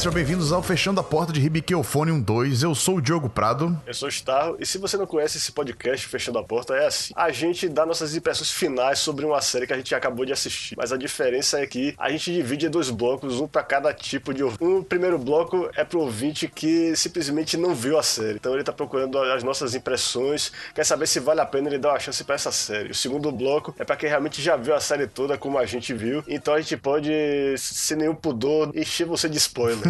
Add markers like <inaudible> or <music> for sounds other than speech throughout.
sejam bem-vindos ao Fechando a Porta de Ribiqueofone 2. Eu sou o Diogo Prado. Eu sou o Starro, e se você não conhece esse podcast Fechando a Porta, é assim. A gente dá nossas impressões finais sobre uma série que a gente acabou de assistir. Mas a diferença é que a gente divide em dois blocos, um para cada tipo de ouvinte. Um primeiro bloco é pro ouvinte que simplesmente não viu a série. Então ele tá procurando as nossas impressões, quer saber se vale a pena ele dar uma chance para essa série. O segundo bloco é para quem realmente já viu a série toda, como a gente viu. Então a gente pode, sem nenhum pudor, encher você de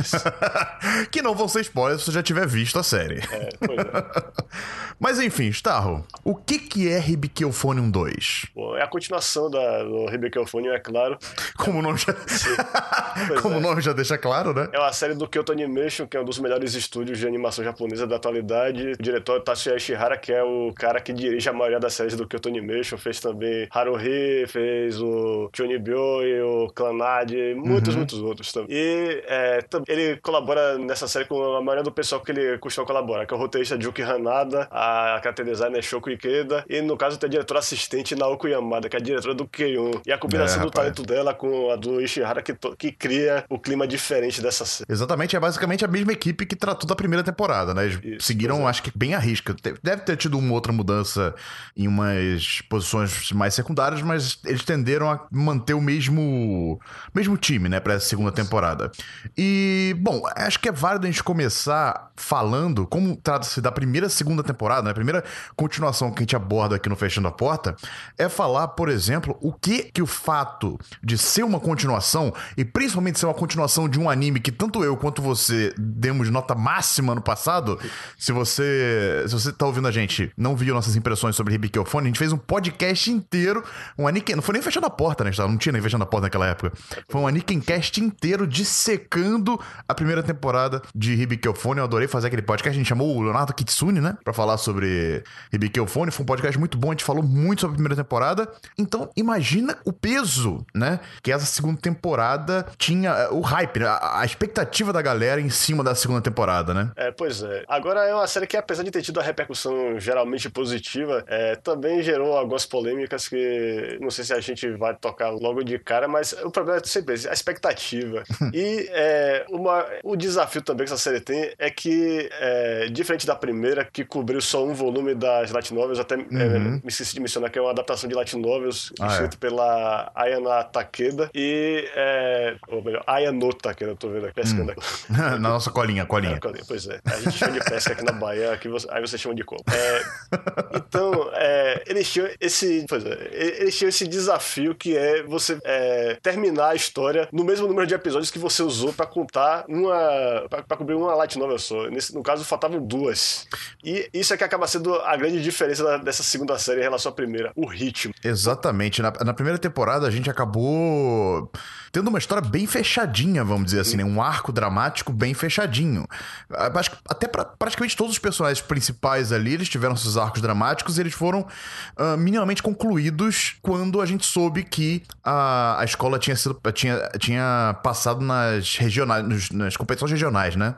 spoilers. <laughs> que não vão ser spoilers se você já tiver visto a série. É, pois é. <laughs> Mas enfim, Starro, o que que é Ribiqueofonium 2? Bom, é a continuação da, do Ribiqueofonium, é claro. Como o nome já... <laughs> Como é. o nome já deixa claro, né? É uma série do Kyoto Animation, que é um dos melhores estúdios de animação japonesa da atualidade. O diretor é Tatsuya Ishihara, que é o cara que dirige a maioria das séries do Kyoto Animation. Fez também Haruhi, fez o Chonibyo e o Clanad, muitos, Uhum. muitos outros também. E é, ele colabora nessa série com a maioria do pessoal que ele costuma colaborar, que é o roteirista Juki Hanada, a character designer Shoko Ikeda, e no caso tem a diretora assistente Naoko Yamada, que é a diretora do Keion. E a combinação É, do talento dela com a do Ishihara que, que cria o clima diferente dessa série. Exatamente, é basicamente a mesma equipe que tratou da primeira temporada, né? Eles Isso, seguiram, é. acho que bem a risca. Deve ter tido uma outra mudança em umas posições mais secundárias, mas eles tenderam a manter o mesmo, mesmo time, né, pra essa segunda temporada. E, bom, acho que é válido a gente começar falando, como trata-se da primeira segunda temporada, né? A primeira continuação que a gente aborda aqui no Fechando a Porta, é falar, por exemplo, o que que o fato de ser uma continuação, e principalmente ser uma continuação de um anime que tanto eu quanto você demos nota máxima no passado, se você se você tá ouvindo a gente, não viu nossas impressões sobre Ribiqueofone, a gente fez um podcast inteiro, um Aniken, não foi nem Fechando a Porta, né? Não tinha nem Fechando a Porta naquela época. Foi um Anikencast inteiro dissecando a primeira temporada de Ribiqueofone. Eu adorei fazer aquele podcast, a gente chamou o Leonardo Kitsune, né? Pra falar sobre Ribiqueofone. Foi um podcast muito bom, a gente falou muito sobre a primeira temporada. Então, imagina o peso, né? Que essa segunda temporada tinha, eh, o hype, né? a, expectativa da galera em cima da segunda temporada, né? É, pois é. Agora é uma série que, apesar de ter tido a repercussão geralmente positiva, é, também gerou algumas polêmicas que não sei se a gente vai tocar logo de cara, mas o problema é sempre a expectativa. <laughs> e é, uma, o desafio também que essa série tem é que, é, diferente da primeira, que cobriu só um volume das Light Novels, até é, me esqueci de mencionar que é uma adaptação de Light Novels Ah, é. escrito pela Ayana Takeda e, é, ou melhor, Ayano Takeda, eu tô vendo aqui, pescando aqui. <laughs> Na nossa colinha, colinha. É, colinha, pois é. A gente chama de pesca aqui na Bahia, aqui você- aí você chama de coco. É, <laughs> então, é, eles tinham esse. Pois é, eles tinham esse desafio que é você é, terminar a história no mesmo número de episódios que você usou pra contar uma. Pra cobrir uma light novel só. Nesse, no caso, faltavam duas. E isso é que acaba sendo a grande diferença da- dessa segunda série em relação à primeira: o ritmo. Exatamente. Na, na primeira temporada a gente acabou tendo uma história bem fechadinha, vamos dizer assim, né? Um arco dramático bem fechadinho. Acho que até pra, praticamente todos os personagens principais ali, eles tiveram seus arcos dramáticos e eles foram ah, minimamente concluídos quando a gente soube que a, a escola tinha, sido, tinha, tinha passado nas regionais, nos- nas competições regionais, né?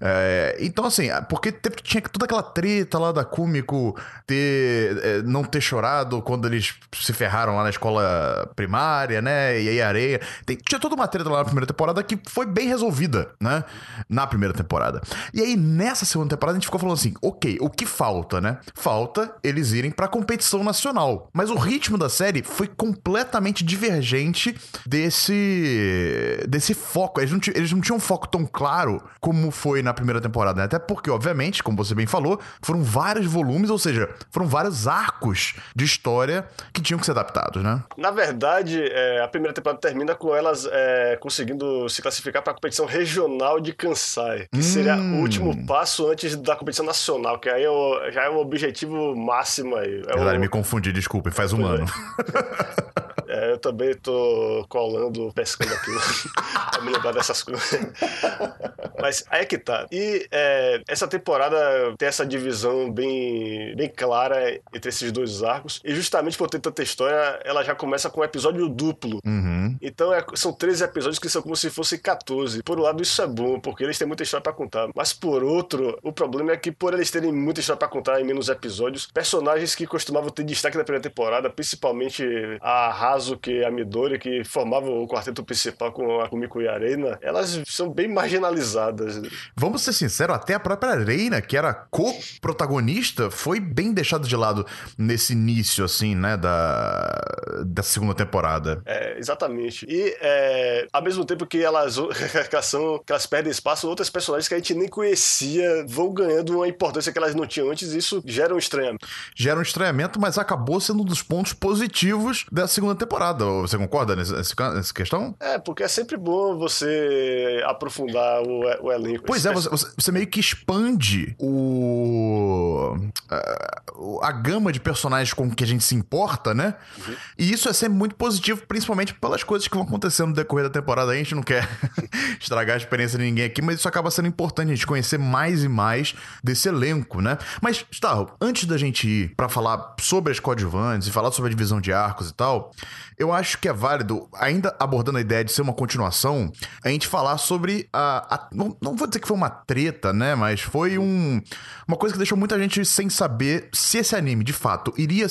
É, então, assim, porque teve- tinha toda aquela treta lá da Kumiko ter, é, não ter chorado quando eles se ferraram lá na escola primária, né? E aí areia. Tem- tinha toda uma treta lá na primeira temporada que foi bem resolvida, né? Na primeira temporada. E aí, nessa segunda temporada, a gente ficou falando assim: ok, o que falta, né? Falta eles irem pra competição nacional. Mas o ritmo da série foi completamente divergente desse. desse foco. Eles não, eles não tinham um foco tão claro como foi na primeira temporada, né? Até porque, obviamente, como você bem falou, foram vários volumes, ou seja, foram vários arcos de história que tinham que ser adaptados, né? Na verdade, é, a primeira temporada termina com elas é, conseguindo se classificar para a competição regional de Kansai, que seria Hum. o último passo antes da competição nacional, que aí é o- já é o objetivo máximo aí. É Verdade, o- me confundi, desculpem, faz um é. ano. <laughs> É, eu também tô colando, pescando aqui <laughs> pra me lembrar dessas coisas. Mas aí é que tá. E é, essa temporada tem essa divisão bem, bem clara entre esses dois arcos. E justamente por ter tanta história, ela já começa com um episódio duplo. Uhum. Então é- são 13 episódios que são como se fossem 14. Por um lado, isso é bom, porque eles têm muita história pra contar. Mas por outro, o problema é que por eles terem muita história pra contar em menos episódios, personagens que costumavam ter destaque na primeira temporada, principalmente a Hazu Kazuki a Midori, que formavam o quarteto principal com a Kumiko e a Arena, elas são bem marginalizadas. Vamos ser sinceros, até a própria Reina, que era co-protagonista, foi bem deixada de lado nesse início, assim, né, da, da segunda temporada. É, exatamente. E é, ao mesmo tempo que elas, <laughs> que são, que elas perdem espaço, outras personagens que a gente nem conhecia vão ganhando uma importância que elas não tinham antes, e isso gera um estranhamento. Gera um estranhamento, mas acabou sendo um dos pontos positivos da segunda temporada. Você concorda nessa, questão? É, porque é sempre bom você aprofundar o, o elenco. Pois é, você, você, meio que expande o. A, a, gama de personagens com que a gente se importa, né? Uhum. E isso é sempre muito positivo, principalmente pelas coisas que vão acontecendo no decorrer da temporada. A gente não quer <laughs> estragar a experiência de ninguém aqui, mas isso acaba sendo importante a gente conhecer mais e mais desse elenco, né? Mas, Starro, antes da gente ir para falar sobre as coadjuvantes e falar sobre a divisão de arcos e tal, eu acho que é válido, ainda abordando a ideia de ser uma continuação, a gente falar sobre a. a não, não, vou dizer que foi uma treta, né? Mas foi um, uma coisa que deixou muita gente sem saber se esse anime, de fato, iria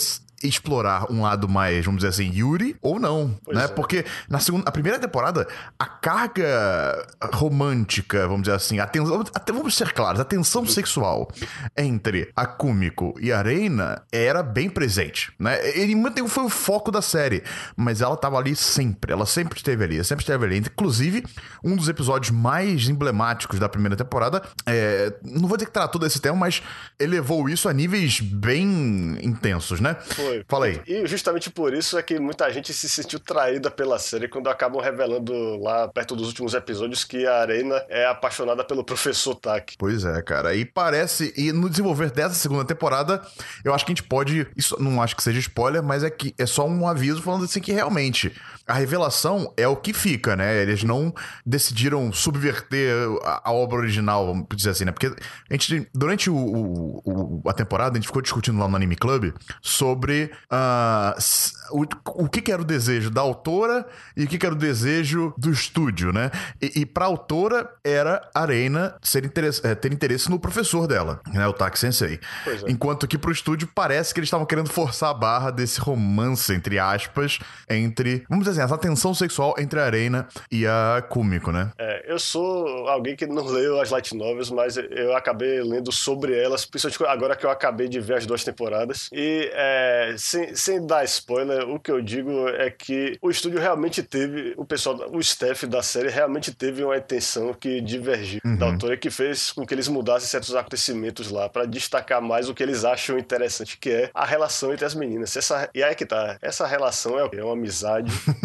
explorar um lado mais, vamos dizer assim, Yuri ou não, pois né? É. Porque na segunda, a primeira temporada, a carga romântica, vamos dizer assim, a tensão, até vamos ser claros, a tensão sexual entre a Kumiko e a Reina era bem presente, né? Ele foi o foco da série, mas ela tava ali sempre, ela sempre esteve ali, sempre esteve ali. Inclusive, um dos episódios mais emblemáticos da primeira temporada, é, não vou dizer que tratou desse tema, mas elevou isso a níveis bem intensos, né? Foi. Foi. Fala aí. E justamente por isso é que muita gente se sentiu traída pela série quando acabam revelando lá perto dos últimos episódios que a Arena é apaixonada pelo professor Tak. Pois é, cara. E parece. E no desenvolver dessa segunda temporada, eu acho que a gente pode. Isso não acho que seja spoiler, mas é que é só um aviso falando assim que realmente a revelação é o que fica, né? Eles não decidiram subverter a, a obra original, vamos dizer assim, né? Porque a gente, durante o, o, o, a temporada, a gente ficou discutindo lá no Anime Club sobre uh, o, o que, que, era o desejo da autora e o que, que era o desejo do estúdio, né? E, e pra autora era a Reina ser interesse, é, ter interesse no professor dela, né? O Taki Sensei. É. Enquanto que pro estúdio parece que eles estavam querendo forçar a barra desse romance, entre aspas, entre. Vamos dizer assim, essa tensão sexual entre a Arena e a Kumiko, né? É, eu sou alguém que não leu as light novels, mas eu acabei lendo sobre elas, principalmente agora que eu acabei de ver as duas temporadas. E é, sem, sem dar spoiler, o que eu digo é que o estúdio realmente teve, o pessoal, o staff da série realmente teve uma intenção que divergiu uhum. da autora que fez com que eles mudassem certos acontecimentos lá para destacar mais o que eles acham interessante, que é a relação entre as meninas. Essa, e aí que tá, essa relação é, é uma amizade <laughs>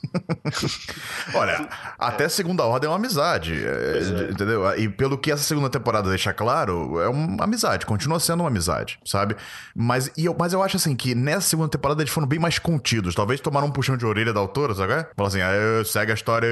<laughs> Olha, até segunda ordem é uma amizade. É, é. Entendeu? E pelo que essa segunda temporada deixa claro, é uma amizade, continua sendo uma amizade, sabe? Mas, e eu, mas eu acho assim que nessa segunda temporada eles foram bem mais contidos. Talvez tomaram um puxão de orelha da autora, sabe? É? Fala assim, segue a história,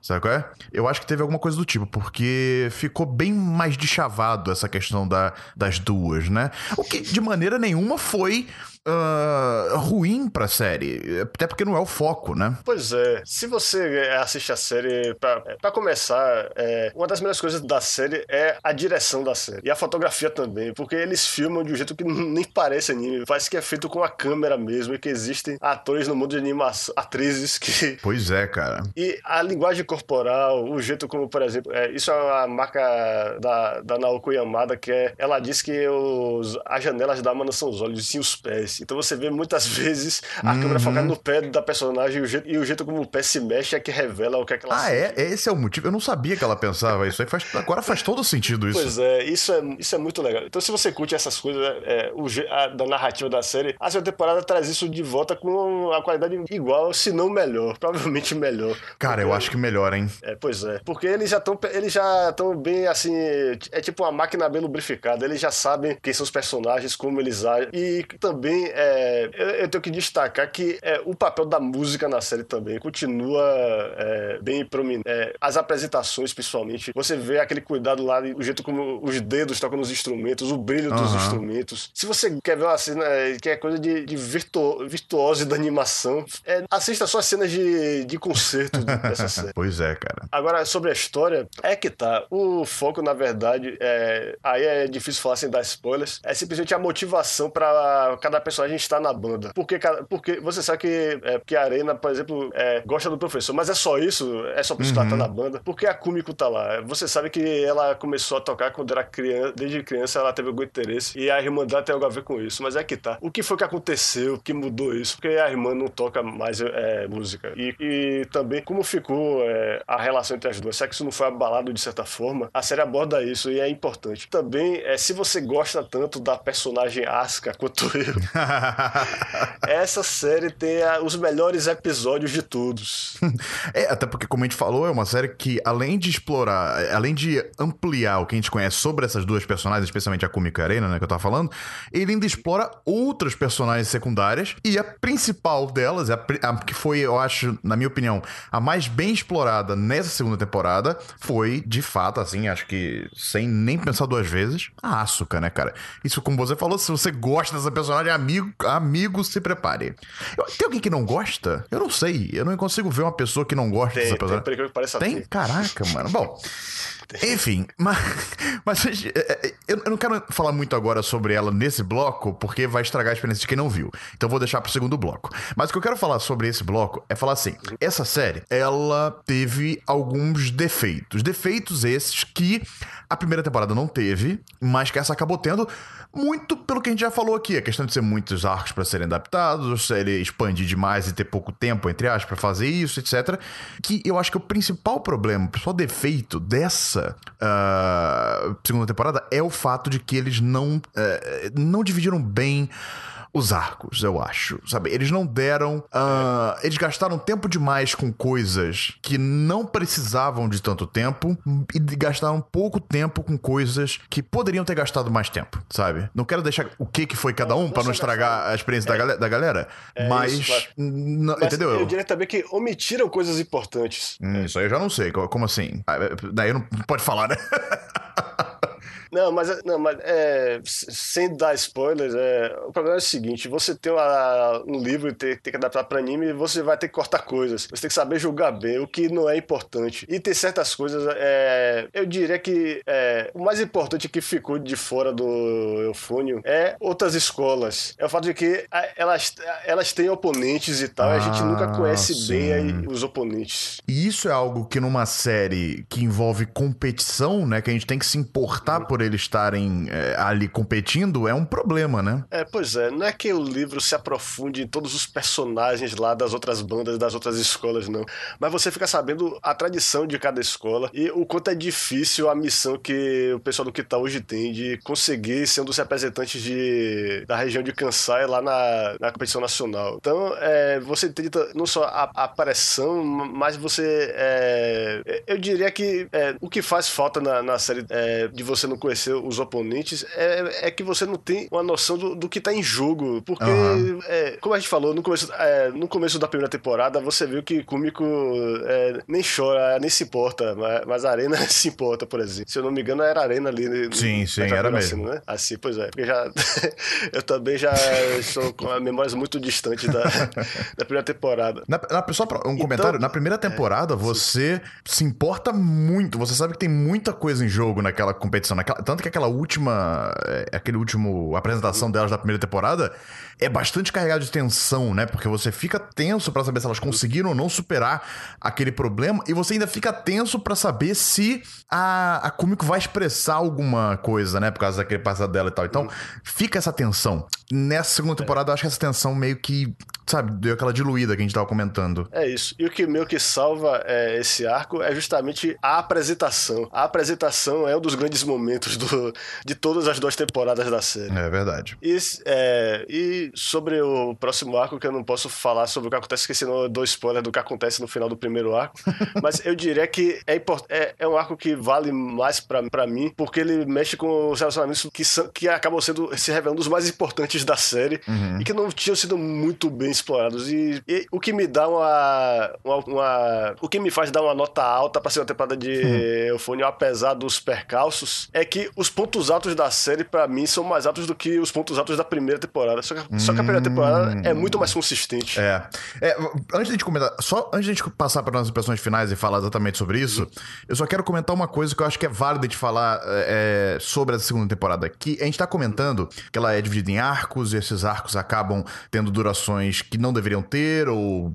sabe qual é? Eu acho que teve alguma coisa do tipo, porque ficou bem mais deschavado essa questão da, das duas, né? O que de maneira nenhuma foi uh, ruim pra série. Até porque não é o foco, né? Pois é. Se você assiste a série, pra, pra começar, é, uma das melhores coisas da série é a direção da série. E a fotografia também. Porque eles filmam de um jeito que <laughs> nem parece anime. Parece que é feito com a câmera mesmo. E que existem atores no mundo de animação, atrizes que. <laughs> Pois é, cara. E a linguagem corporal, o jeito como, por exemplo, é, isso é a marca da, da Naoko Yamada, que é. Ela diz que os, as janelas da mana são os olhos e sim os pés. Então você vê muitas <laughs> vezes a uhum. câmera focada no pé da personagem e o, jeito, e o jeito como o pé se mexe é que revela o que é que ela Ah, é? Esse é o motivo? Eu não sabia que ela pensava isso. Aí faz, agora faz todo sentido isso. Pois é, isso é, isso é muito legal. Então se você curte essas coisas é, o, a, da narrativa da série, a segunda temporada traz isso de volta com a qualidade igual, se não melhor. <laughs> Provavelmente melhor. Cara, porque, eu acho que melhor, hein? É, pois é. Porque eles já estão eles já estão bem assim, é tipo uma máquina bem lubrificada. Eles já sabem quem são os personagens, como eles agem. E também é, eu, eu, tenho que destacar que é, o papel da música na série também também continua é, bem prominente. É, as apresentações, principalmente, você vê aquele cuidado lá, o jeito como os dedos tocam nos instrumentos, o brilho dos Aham. instrumentos. Se você quer ver uma cena é, que é coisa de, de virtu, virtuose da animação, é, assista só as cenas de, de concerto dessa <laughs> série. Pois é, cara. Agora, sobre a história, é que tá. O foco, na verdade, é. Aí é difícil falar sem dar spoilers. É simplesmente a motivação pra cada personagem estar na banda. Porque, porque você sabe que, é, que a Arena, por exemplo, é, gosta do professor, mas é só isso? É só por isso que ela tá na banda? Porque a Kumiko tá lá. Você sabe que ela começou a tocar quando era criança, desde criança ela teve algum interesse. E a irmã dela tem algo a ver com isso. Mas é que tá. O que foi que aconteceu que mudou isso? Porque a irmã não toca mais é, música. E, e também como ficou é, a relação entre as duas. Será que isso não foi abalado de certa forma? A série aborda isso e é importante. Também, é, se você gosta tanto da personagem Asuka quanto eu, <laughs> essa série tem a- os melhores episódios de todos. <laughs> É, até porque, como a gente falou, é uma série que, além de explorar, além de ampliar o que a gente conhece sobre essas duas personagens, especialmente a Kumiko e a Arena, né, que eu tava falando, ele ainda explora outras personagens secundárias, e a principal delas, a, a que foi, eu acho, na minha opinião, a mais bem explorada nessa segunda temporada, foi, de fato, assim, acho que sem nem pensar duas vezes, a Asuka, né, cara? Isso, como você falou, se você gosta dessa personagem, amigo, amigo se prepare. Eu- tem alguém que não gosta? Eu não sei. Eu não consigo ver uma pessoa que não gosta Tem, dessa tem, personagem. por incrível que pareça, Tem? tem. Caraca, mano. Bom. Enfim, mas, mas é, é, eu não quero falar muito agora sobre ela nesse bloco, porque vai estragar a experiência de quem não viu. Então vou deixar pro segundo bloco. Mas o que eu quero falar sobre esse bloco é falar assim: essa série, ela teve alguns defeitos. Defeitos esses que a primeira temporada não teve, mas que essa acabou tendo muito pelo que a gente já falou aqui. A questão de ser muitos arcos para serem adaptados, ele expandir demais e ter pouco tempo, entre aspas, para fazer isso, etc. Que eu acho que o principal problema, o principal defeito dessa ah, segunda temporada é o fato de que eles não, eh, não dividiram bem os arcos, eu acho. Sabe? Eles não deram. ah, eles gastaram tempo demais com coisas que não precisavam de tanto tempo e gastaram pouco tempo com coisas que poderiam ter gastado mais tempo, sabe? Não quero deixar o que, que foi cada um pra não estragar a experiência da, galera, da galera, É mas. isso, claro. não- Mas entendeu? eu diria também que omitiram coisas importantes. Hum, isso aí eu já não sei. Co- Como assim? Ah, é, Daí não pode falar, né? <laughs> Não, mas, não, mas é, sem dar spoilers, é, o problema é o seguinte: você tem uma- um livro e tem, tem que adaptar para anime, você vai ter que cortar coisas. Você tem que saber julgar bem, o que não é importante. E tem certas coisas, é, eu diria que é, o mais importante que ficou de fora do Eufônio é outras escolas. É o fato de que elas, elas têm oponentes e tal, e a gente Ah, nunca conhece sim. bem aí os oponentes. E isso é algo que numa série que envolve competição, né? Que a gente tem que se importar por eles estarem é, ali competindo, é um problema, né? É, pois é, não é que o livro se aprofunde em todos os personagens lá das outras bandas, das outras escolas, não. Mas você fica sabendo a tradição de cada escola e o quanto é difícil a missão que o pessoal do Kita hoje tem de conseguir ser um dos representantes de, da região de Kansai lá na, na competição nacional. Então, é, você entende t- não só a, a pressão, mas você. é, eu diria que é, o que faz falta na, na série é, de você não conhecer os oponentes é, é que você não tem uma noção do, do que tá em jogo. Porque, Aham. é, como a gente falou, no começo, é, no começo da primeira temporada, você viu que Kumiko é, nem chora, nem se importa, mas, mas a Arena <laughs> se importa, por exemplo. Se eu não me engano, era a Arena ali. no- Sim, sim, na era Capela mesmo. Cena, né? Assim, pois é. Porque já, <laughs> eu também já sou com memórias muito distantes da, <laughs> da primeira temporada. Na, na- só pra- um comentário, na primeira temporada você se importa muito, você sabe que tem muita coisa em jogo naquela competição, naquela- tanto que aquela última, é, aquele último apresentação delas da primeira temporada é bastante carregado de tensão, né? Porque você fica tenso pra saber se elas conseguiram ou não superar aquele problema e você ainda fica tenso pra saber se a, a Kumiko vai expressar alguma coisa, né? Por causa daquele passado dela e tal. Então, fica essa tensão. Nessa segunda temporada, eu acho que essa tensão meio que, sabe, deu aquela diluída que a gente tava comentando. É isso. E o que meio que salva é, esse arco é justamente a apresentação. A apresentação é um dos grandes momentos do, de todas as duas temporadas da série. É verdade. E, é, e sobre o próximo arco, que eu não posso falar sobre o que acontece, porque senão eu dou spoiler do que acontece no final do primeiro arco. <laughs> Mas eu diria que é, import- é, é um arco que vale mais pra, pra mim, porque ele mexe com os relacionamentos que, são, que acabam sendo, se revelando os mais importantes da série Uhum. e que não tinham sido muito bem explorados. E, e o que me dá uma, uma, uma- O que me faz dar uma nota alta pra segunda temporada de Uhum. Eufônio, apesar dos percalços, é que os pontos altos da série, pra mim, são mais altos do que os pontos altos da primeira temporada. Só que, só que a primeira temporada é muito mais consistente. Hum. É. É, Antes de gente comentar, só antes de a gente passar para as impressões finais e falar exatamente sobre isso, eu só quero comentar uma coisa que eu acho que é válida de falar é, sobre essa segunda temporada. Que a gente tá comentando que ela é dividida em arcos, e esses arcos acabam tendo durações que não deveriam ter, ou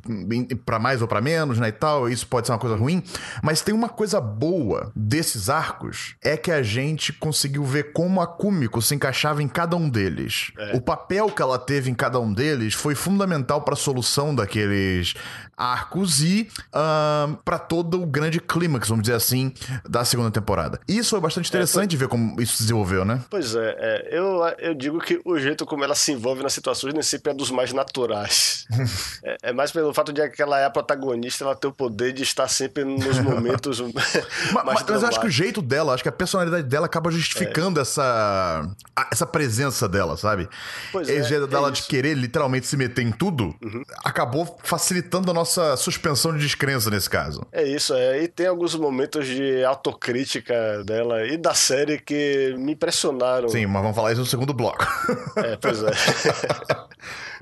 para mais ou para menos, né? E tal. Isso pode ser uma coisa ruim. Mas tem uma coisa boa desses arcos: é que a gente conseguiu ver como a Kumiko se encaixava em cada um deles. O papel que ela teve em cada um deles foi fundamental para a solução daqueles arcos e para todo o grande clímax, vamos dizer assim, da segunda temporada. Isso foi bastante interessante de ver como isso se desenvolveu, né? Pois é, é, eu, eu digo que o jeito como ela se envolve nas situações nem sempre é dos mais naturais. <laughs> é, é mais pelo fato de que ela é a protagonista, ela tem o poder de estar sempre nos <laughs> momentos Ma- mais Mas, mas eu acho que o jeito dela, acho que a personalidade dela acaba justificando essa, a- essa presença dela, sabe? Pois Esse é, jeito é dela de querer literalmente se meter em tudo acabou facilitando a nossa suspensão de descrença nesse caso. É isso, é. E tem alguns momentos de autocrítica dela e da série que me impressionaram. Sim, mas vamos falar isso no segundo bloco. É, <laughs> pois <laughs> é.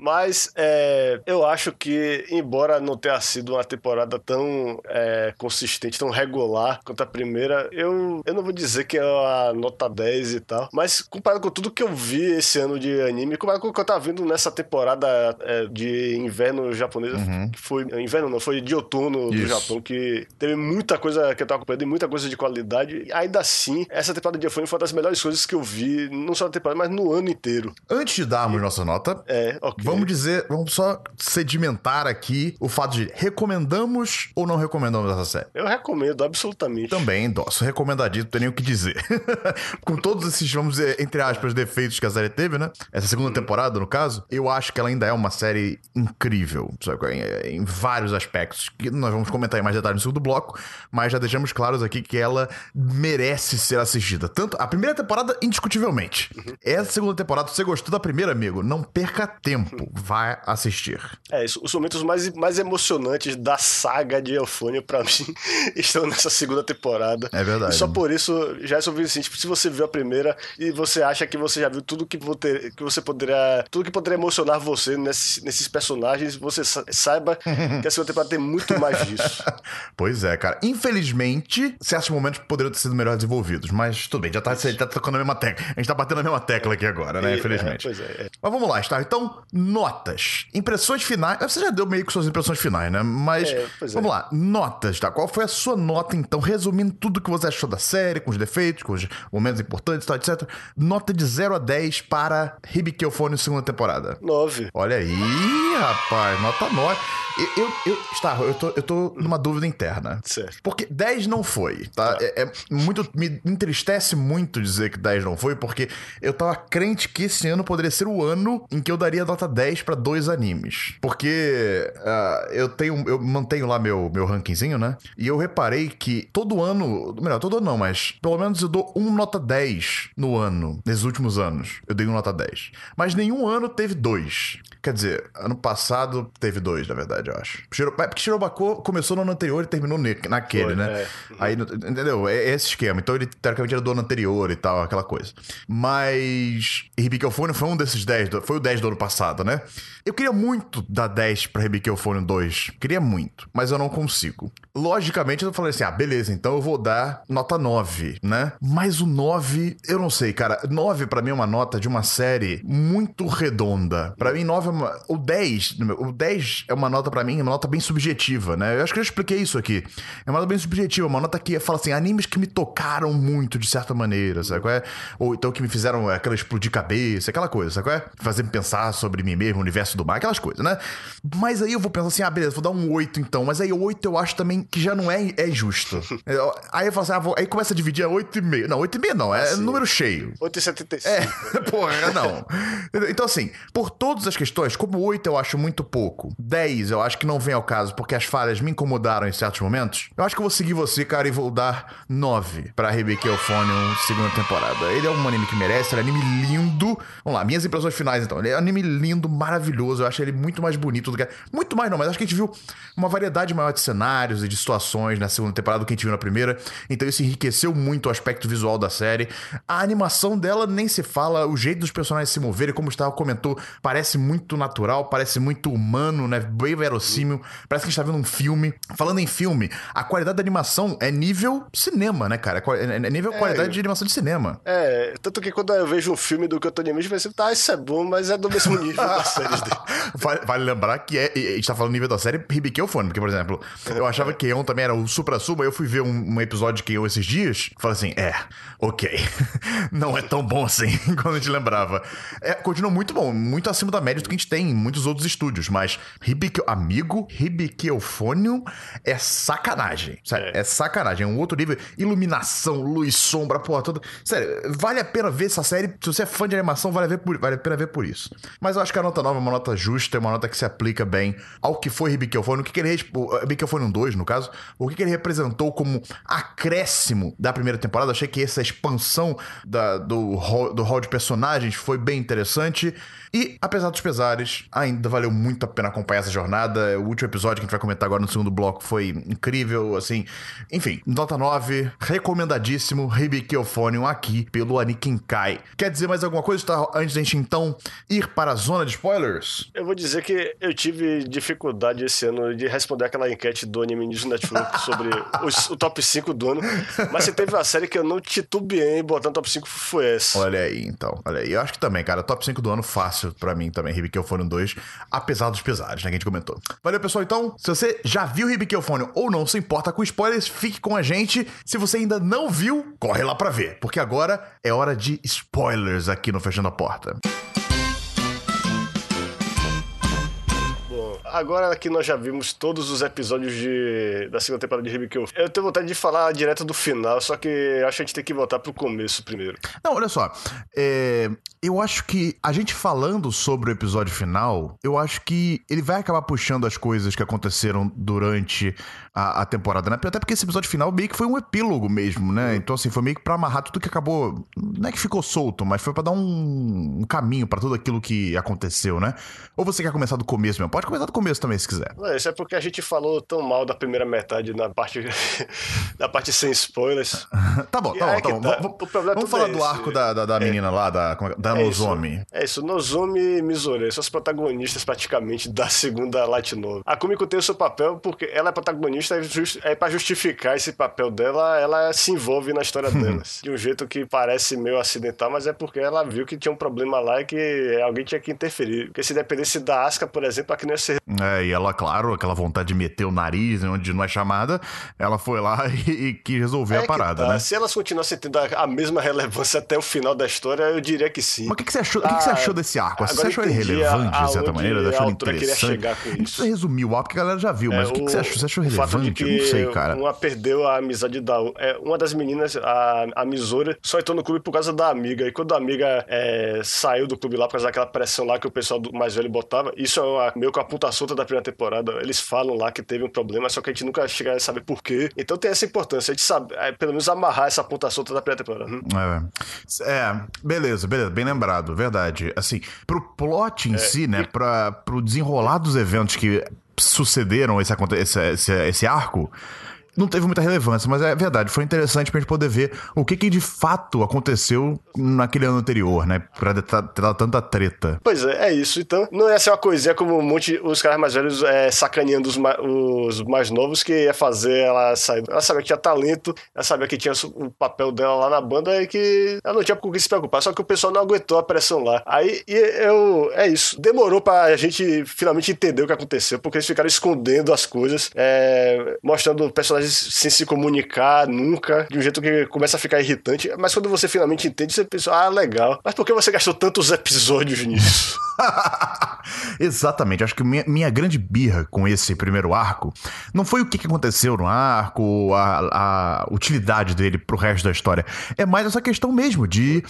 Mas é, eu acho que, embora não tenha sido uma temporada tão é, consistente, tão regular quanto a primeira, eu, eu não vou dizer que é a nota 10 e tal, mas comparado com tudo que eu vi esse ano de anime, comparado com o que eu tava vendo nessa temporada é, de inverno japonês, que foi. Inverno não, foi de outono do Isso. Japão, que teve muita coisa que eu tava acompanhando e muita coisa de qualidade. E ainda assim, essa temporada de Euphoria foi uma das melhores coisas que eu vi, não só na temporada, mas no ano inteiro. Antes de darmos nossa nota, É, ok. Vamos dizer, vamos só sedimentar aqui o fato de recomendamos ou não recomendamos essa série. Eu recomendo, absolutamente. Também endosso, recomendadíssimo, não tem nem o que dizer. <laughs> Com todos esses, vamos dizer, entre aspas, defeitos que a série teve, né? Essa segunda temporada, no caso, eu acho que ela ainda é uma série incrível, sabe? Em, em vários aspectos, que nós vamos comentar em mais detalhes no segundo bloco, mas já deixamos claros aqui que ela merece ser assistida. Tanto a primeira temporada, indiscutivelmente. Essa segunda temporada, se você gostou da primeira, amigo, não perca tempo, vai assistir. É, isso, os momentos mais, mais emocionantes da saga de Eufônia, pra <laughs> mim, estão nessa segunda temporada. É verdade. E só por isso já é suficiente. Se você viu a primeira e você acha que você já viu tudo que, ter- que você poderia. Tudo que poderia emocionar você nesses, nesses personagens, você sa- saiba <laughs> que a segunda temporada tem muito mais disso. <laughs> Pois é, cara. Infelizmente, certos momentos poderiam ter sido melhor desenvolvidos, mas tudo bem, já tá, tá tocando a mesma tecla. A gente tá batendo a mesma tecla aqui agora, né? E- Infelizmente. é, pois é, é. Mas vamos lá, Star. Então, notas. Impressões finais. Você já deu meio que suas impressões finais, né? Mas É, pois é. vamos lá. Notas, tá? Qual foi a sua nota, então, resumindo tudo que você achou da série, com os defeitos, com os momentos importantes, tal, etc. Nota de 0 a 10 para Hibikeofone segunda temporada. Nove. Olha aí, rapaz, nota 9. Eu, eu, eu, Star, eu tô, eu tô numa dúvida interna. Certo. Porque 10 não foi, tá? É, é muito. Me entristece muito dizer que 10 não foi, porque eu tava crente que esse ano poderia ser o ano em que eu daria nota 10 pra dois animes. Porque ah, eu tenho. Eu mantenho lá meu, meu rankingzinho, né? E eu reparei que todo ano. Melhor, todo ano não, mas pelo menos eu dou um nota 10 no ano, nesses últimos anos. Eu dei um nota 10. Mas nenhum ano teve dois. Quer dizer, ano passado teve dois, na verdade, eu acho. Shiro- é Porque Shirobako começou no ano anterior e terminou naquele, Foi, né? é. Aí, no- entendeu? É esse esquema. Então ele, teoricamente, era do ano anterior e tal, aquela coisa. Mas Hibikeofone foi um desses 10, do- foi o 10 do ano passado, né? Eu queria muito dar 10 pra Hibikeofone 2. Queria muito, mas eu não consigo. Logicamente, eu falei assim, ah, beleza, então eu vou dar nota 9, né? Mas o 9, eu não sei, cara. 9 pra mim é uma nota de uma série muito redonda. Pra mim, 9 é uma... O 10, o 10 é uma nota pra mim, é uma nota bem subjetiva, né? Eu acho que eu expliquei isso aqui. É uma nota bem subjetiva, uma nota que fala assim, animes que me tocaram muito de certa maneira, sabe qual é? Ou então que me fizeram aquela explodir cabeça, aquela coisa, sabe qual é? Fazer me pensar sobre mim mesmo, universo do mar, aquelas coisas, né? Mas aí eu vou pensar assim, ah, beleza, vou dar um 8 então. Mas aí o 8 eu acho também que já não é, é justo. <laughs> Aí eu falo assim, ah, vou, aí começa a dividir a 8,5. Não, 8,5 não, é assim, número cheio. 8,75. É, <laughs> porra, não. Então, assim, por todas as questões, como 8 eu acho muito pouco, 10 eu acho que não vem ao caso, porque as falhas me incomodaram em certos momentos, eu acho que eu vou seguir você, cara, e vou dar 9 pra Rebecca Euphonium segunda temporada. Ele é um anime que merece, ele é um anime lindo. Vamos lá, minhas impressões finais então. Ele é um anime lindo, maravilhoso. Eu acho ele muito mais bonito do que. Muito mais não, mas acho que a gente viu uma variedade maior de cenários e de situações na segunda temporada do que a gente viu na primeira. Então isso enriqueceu muito o aspecto visual da série. A animação dela nem se fala, o jeito dos personagens se moverem, como o Gustavo comentou, parece muito natural, parece muito humano, né? Bem verossímil. Parece que a gente tá vendo um filme. Falando em filme, a qualidade da animação é nível cinema, né, cara? É, é nível é, qualidade de animação de cinema. É, tanto que quando eu vejo um filme do que eu tô animando, eu penso, tá, isso é bom, mas é do mesmo nível <laughs> <laughs> das séries dele. Vale, vale, lembrar que é, a gente tá falando nível da série Hibiki Fone, porque, por exemplo, eu achava que Keon também era o supra-sumo, aí eu fui ver um, um, episódio de Keon esses dias, falei assim, é, ok, <laughs> não é tão bom assim, <laughs> quando a gente lembrava. É, continua muito bom, muito acima da média do que a gente tem em muitos outros estúdios, mas Hibiki, amigo, Hibikeofonium é sacanagem, sério, é. é sacanagem, é um outro nível, iluminação, luz, sombra, porra toda, sério, vale a pena ver essa série, se você é fã de animação, vale a, ver por, vale a pena ver por isso. Mas eu acho que a nota 9 é uma nota justa, é uma nota que se aplica bem ao que foi Ribiquiofone, o que, que ele. Ribiquiofone 2, no caso, o que, que ele representou como acréscimo da primeira temporada. Achei que essa expansão da, do, do hall de personagens foi bem interessante. E, apesar dos pesares, ainda valeu muito a pena acompanhar essa jornada. O último episódio que a gente vai comentar agora no segundo bloco foi incrível, assim. Enfim, nota 9, recomendadíssimo, Ribiquiofonium aqui pelo Anikin Kai. Quer dizer mais alguma coisa tá, antes da gente então ir para a zona de spoilers? Eu vou dizer que eu tive dificuldade esse ano de responder aquela enquete do Anime News Network <laughs> sobre os, o top 5 do ano, mas se teve uma série que eu não titubeei em botar no top 5 foi essa. Olha aí, então. Olha aí. Eu acho que também, cara, top 5 do ano fácil fácil para mim também, Ribiqueofone 2, apesar dos pesares, né, que a gente comentou. Valeu, pessoal, então. Se você já viu Ribiqueofone ou não se importa com spoilers, fique com a gente. Se você ainda não viu, corre lá para ver, porque agora é hora de spoilers aqui no Fechando a Porta. Agora que nós já vimos todos os episódios de, da segunda temporada de eu, eu tenho vontade de falar direto do final, só que acho que a gente tem que voltar pro começo primeiro. Não, olha só. É, eu acho que a gente falando sobre o episódio final, eu acho que ele vai acabar puxando as coisas que aconteceram durante a, a, temporada, né? Até porque esse episódio final meio que foi um epílogo mesmo, né? Então, assim, foi meio que pra amarrar tudo que acabou. Não é que ficou solto, mas foi pra dar um, um caminho para tudo aquilo que aconteceu, né? Ou você quer começar do começo mesmo? Pode começar do começo também, se quiser. Não, isso é porque a gente falou tão mal da primeira metade na parte, <laughs> na parte sem spoilers. <laughs> tá bom, tá bom, tá bom. Tá. Vamos, vamos falar é do arco da, da, da é. menina lá, da, da é Nozomi. Isso. É isso, Nozomi e Mizore são os protagonistas praticamente da segunda Light Novel. A Kumiko tem o seu papel porque ela é protagonista é, just, é para justificar esse papel dela, ela se envolve na história delas. de um jeito que parece meio acidental, mas é porque ela viu que tinha um problema lá e que alguém tinha que interferir. Porque se dependesse da Asuka, por exemplo, a não ia ser. É, e ela, claro, aquela vontade de meter o nariz onde não é chamada, ela foi lá <laughs> e, e quis resolver é a parada, tá. né? Se elas continuassem tendo a mesma relevância até o final da história, eu diria que sim. Mas o que, que, você achou? Ah, que, que, você ah, achou desse arco? Você achou ele relevante, de certa maneira? Você achou interessante? A gente precisa resumir o arco, que a galera já viu, mas é, o que, que, você achou? Você achou relevante? Eu não sei, cara. Uma perdeu a amizade da. É, uma das meninas, a, a Misora, só entrou no clube por causa da amiga. E quando a amiga é, saiu do clube lá por causa daquela pressão lá que o pessoal do mais velho botava, isso é meio que a puta solta da primeira temporada. Eles falam lá que teve um problema, só que a gente nunca chega a saber por quê. Então tem essa importância, a gente sabe, é, pelo menos amarrar essa ponta solta da primeira temporada. Hum? É. é, beleza, beleza, bem lembrado, verdade. Assim, pro plot em é. si, né, pra, pro desenrolar dos eventos que sucederam esse, esse, esse, esse arco, não teve muita relevância, mas é verdade, foi interessante pra gente poder ver o que, que de fato aconteceu naquele ano anterior, né? Pra dado tanta treta. Pois é, é isso. Então, não ia ser uma coisinha como um monte, os caras mais velhos é, sacaneando os, ma os, mais novos que ia fazer ela sair. Ela sabia que tinha talento, ela sabia que tinha o papel dela lá na banda e que ela não tinha com o que se preocupar, só que o pessoal não aguentou a pressão lá. Aí eu. É isso. Demorou pra gente finalmente entender o que aconteceu, porque eles ficaram escondendo as coisas, é, mostrando personagens sem se comunicar nunca, de um jeito que começa a ficar irritante. Mas quando você finalmente entende, você pensa, ah, legal. Mas por que você gastou tantos episódios nisso? <laughs> Exatamente. Acho que minha, minha grande birra com esse primeiro arco não foi o que aconteceu no arco, a, a utilidade dele pro resto da história. É mais essa questão mesmo de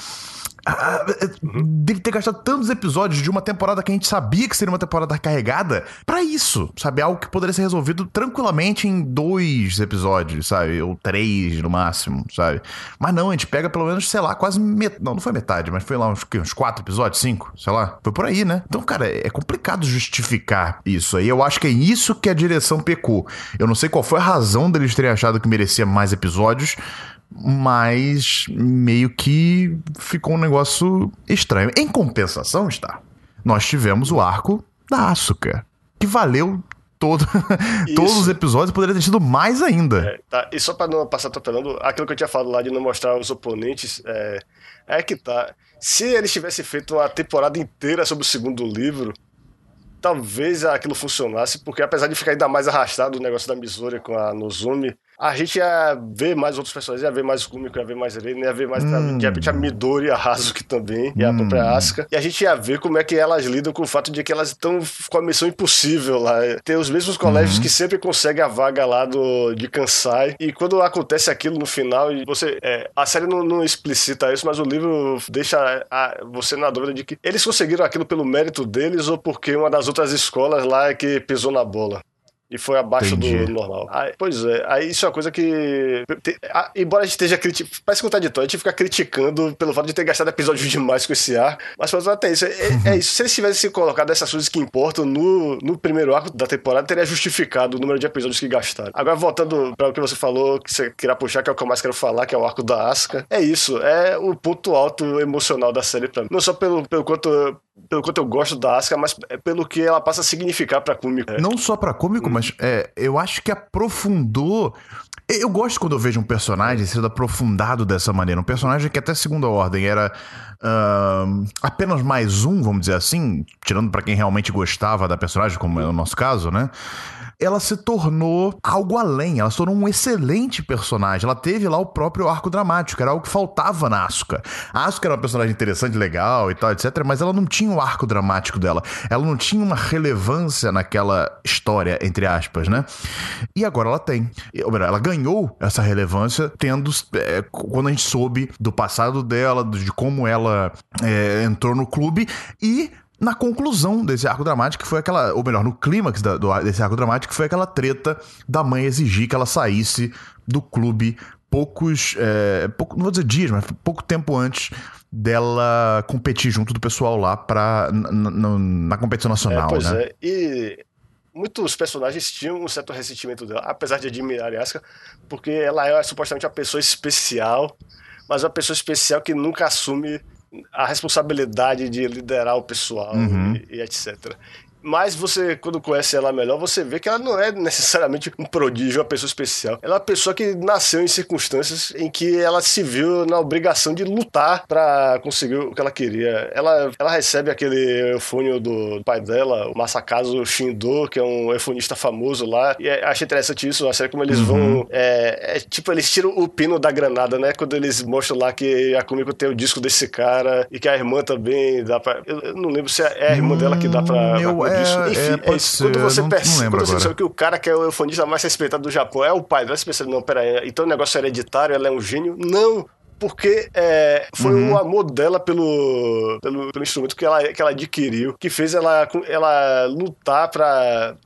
ah, dele ter gastado tantos episódios de uma temporada que a gente sabia que seria uma temporada carregada para isso, sabe? Algo que poderia ser resolvido tranquilamente em dois episódios, sabe? Ou três no máximo, sabe? Mas não, a gente pega pelo menos, sei lá, quase metade. Não, não foi metade, mas foi lá uns, uns quatro episódios, cinco, sei lá. Foi por aí, né? Então, cara, é complicado justificar isso aí. Eu acho que é isso que a direção pecou. Eu não sei qual foi a razão deles terem achado que merecia mais episódios, mas meio que ficou um negócio estranho. Em compensação, está, nós tivemos o arco da Asuka, que valeu todo, <laughs> todos os episódios poderia ter sido mais ainda. É, tá. E só para não passar atropelando, aquilo que eu tinha falado lá de não mostrar os oponentes, é, é que tá. Se eles tivessem feito uma temporada inteira sobre o segundo livro, talvez aquilo funcionasse, porque apesar de ficar ainda mais arrastado o negócio da Missouri com a Nozumi, a gente ia ver mais outros personagens, ia ver mais Kumiko, ia ver mais ele, ia ver mais, hum. de repente, a Midori, a Hazuki também, e a hum. própria Asuka. E a gente ia ver como é que elas lidam com o fato de que elas estão com a missão impossível lá. Ter os mesmos colégios uhum. que sempre conseguem a vaga lá do, de Kansai. E quando acontece aquilo no final, você. É, a série não, não, explicita isso, mas o livro deixa a, você na dúvida de que eles conseguiram aquilo pelo mérito deles ou porque uma das outras escolas lá é que pisou na bola. E foi abaixo Entendi. do normal. Aí, pois é, aí isso é uma coisa que. Te, a, embora a gente esteja criticando. Parece contraditório, a gente fica criticando pelo fato de ter gastado episódios demais com esse ar. Mas pelo até isso. É, é, isso. Se eles tivessem colocado essas coisas que importam no, no primeiro arco da temporada, teria justificado o número de episódios que gastaram. Agora, voltando para o que você falou, que você queria puxar, que é o que eu mais quero falar, que é o arco da Asuka. É isso. É o ponto alto emocional da série pra mim. Não só pelo, pelo quanto pelo quanto eu gosto da Asuka, mas é pelo que ela passa a significar pra Kumiko. Não só pra Kumiko, hum. mas é, eu acho que aprofundou. Eu gosto quando eu vejo um personagem sendo aprofundado dessa maneira. Um personagem que até segunda ordem era uh, apenas mais um, vamos dizer assim, tirando para quem realmente gostava da personagem, como é o nosso caso, né? Ela se tornou algo além, ela se tornou um excelente personagem. Ela teve lá o próprio arco dramático, era algo que faltava na Asuka. A Asuka era uma personagem interessante, legal e tal, etc, mas ela não tinha o arco dramático dela. Ela não tinha uma relevância naquela história, entre aspas, né? E agora ela tem. Ela ganhou essa relevância tendo. É, quando a gente soube do passado dela, de como ela é, entrou no clube e na conclusão desse arco dramático, que foi aquela, ou melhor, no clímax da, do, desse arco dramático, que foi aquela treta da mãe exigir que ela saísse do clube poucos, é, pouco, não vou dizer dias, mas pouco tempo antes dela competir junto do pessoal lá pra, na, competição nacional, é, pois né? É. E muitos personagens tinham um certo ressentimento dela, apesar de admirar a Asuka, porque ela é supostamente uma pessoa especial, mas uma pessoa especial que nunca assume a responsabilidade de liderar o pessoal uhum. e, e, etc. Mas você, quando conhece ela melhor, você vê que ela não é necessariamente um prodígio, uma pessoa especial. Ela é uma pessoa que nasceu em circunstâncias em que ela se viu na obrigação de lutar para conseguir o que ela queria. Ela, ela recebe aquele eufônio do pai dela, o Masakazu Shindo, que é um eufonista famoso lá. E é, achei interessante isso, a série como eles uhum. vão. É, é, tipo, eles tiram o pino da granada, né? Quando eles mostram lá que a Kumiko tem o disco desse cara e que a irmã também dá pra. Eu, eu não lembro se é a irmã hum, dela que dá pra. Meu, pra isso. É, Enfim, é, é isso. Quando você não, percebe, não quando você percebe que o cara que é o eufonista mais respeitado do Japão é o pai, você pensa, não, peraí, então o negócio é hereditário, ela é um gênio? Não! porque é, foi uhum. o amor dela pelo, pelo, pelo, instrumento que ela, que ela adquiriu, que fez ela, ela lutar para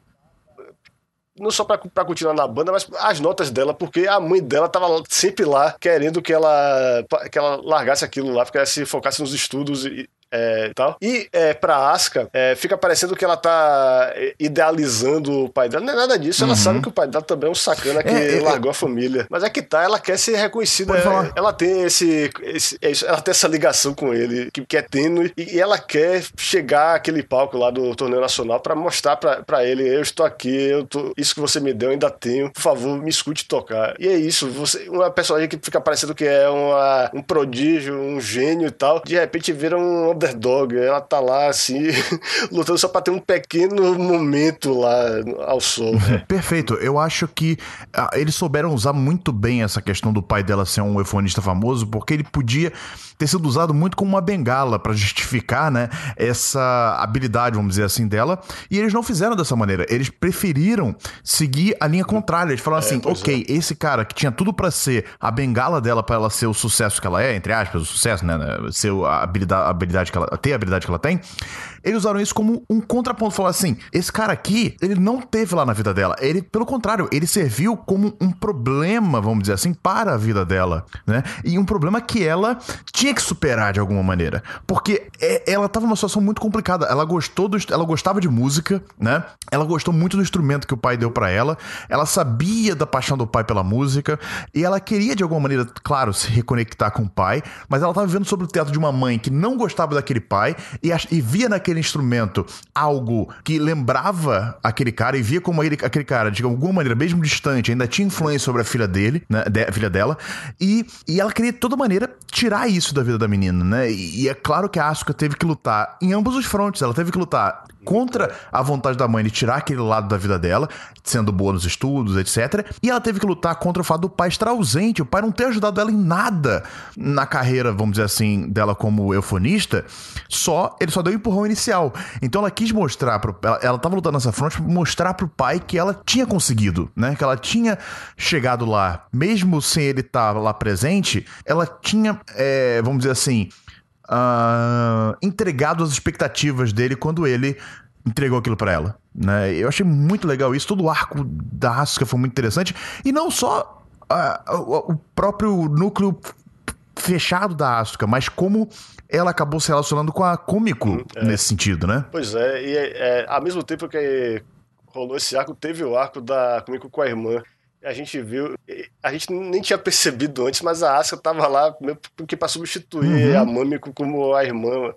não só para continuar na banda, mas as notas dela, porque a mãe dela tava sempre lá querendo que ela que ela largasse aquilo lá, porque ela se focasse nos estudos e, é, tal. E é, pra Asuka, é, fica parecendo que ela tá é, idealizando o pai dela. Não é nada disso. Ela uhum. sabe que o pai dela também é um sacana que é, é, largou a família. Mas é que tá, ela quer ser reconhecida. ela tem esse, esse ela tem essa ligação com ele, que, que é tênue, e, e, ela quer chegar àquele palco lá do torneio nacional para mostrar para ele: eu estou aqui, eu tô, isso que você me deu, eu ainda tenho. Por favor, me escute tocar. E é isso. Você, uma personagem que fica parecendo que é uma, um prodígio, um gênio e tal, de repente vira um underdog. Ela tá lá, assim, <laughs> lutando só pra ter um pequeno momento lá ao sol. Perfeito. Eu acho que ah, eles souberam usar muito bem essa questão do pai dela ser um eufonista famoso, porque ele podia ter sido usado muito como uma bengala para justificar, né, essa habilidade, vamos dizer assim, dela. E eles não fizeram dessa maneira. Eles preferiram seguir a linha contrária. Eles falaram é, assim: ok, é. esse cara que tinha tudo para ser a bengala dela para ela ser o sucesso que ela é, entre aspas, o sucesso, né? né ser a habilidade, a habilidade que ela ter a habilidade que ela tem. Eles usaram isso como um contraponto. Falaram assim: esse cara aqui, ele não teve lá na vida dela. Ele, pelo contrário, ele serviu como um problema, vamos dizer assim, para a vida dela, né? E um problema que ela tinha que superar de alguma maneira. Porque é, ela estava numa situação muito complicada. Ela gostou do, ela gostava de música, né? Ela gostou muito do instrumento que o pai deu para ela. Ela sabia da paixão do pai pela música e ela queria de alguma maneira, claro, se reconectar com o pai, mas ela estava vivendo sobre o teto de uma mãe que não gostava daquele pai e, e via naquele instrumento algo que lembrava aquele cara e via como ele, aquele cara, de alguma maneira, mesmo distante, ainda tinha influência sobre a filha dele, né, de, a filha dela, e, e ela queria de toda maneira tirar isso da vida da menina, né? E, e é claro que a Asuka teve que lutar em ambos os frontes. Ela teve que lutar contra a vontade da mãe de tirar aquele lado da vida dela, sendo boa nos estudos, etc. E ela teve que lutar contra o fato do pai estar ausente, o pai não ter ajudado ela em nada na carreira, vamos dizer assim, dela como eufonista. Só ele só deu um empurrão inicial. Então ela quis mostrar pro ela, ela tava lutando nessa fronte para mostrar pro pai que ela tinha conseguido, né? Que ela tinha chegado lá, mesmo sem ele estar lá presente, ela tinha, é, vamos dizer assim, uh, entregado as expectativas dele quando ele entregou aquilo para ela. Né? Eu achei muito legal isso. Todo o arco da Asuka foi muito interessante. E não só uh, o, o próprio núcleo fechado da Asuka, mas como ela acabou se relacionando com a Kumiko hum, é. nesse sentido, né? Pois é, e é, é, ao mesmo tempo que rolou esse arco, teve o arco da Kumiko com a irmã a gente viu, a gente nem tinha percebido antes, mas a Asuka tava lá porque para substituir uhum. a Mamiko como a irmã,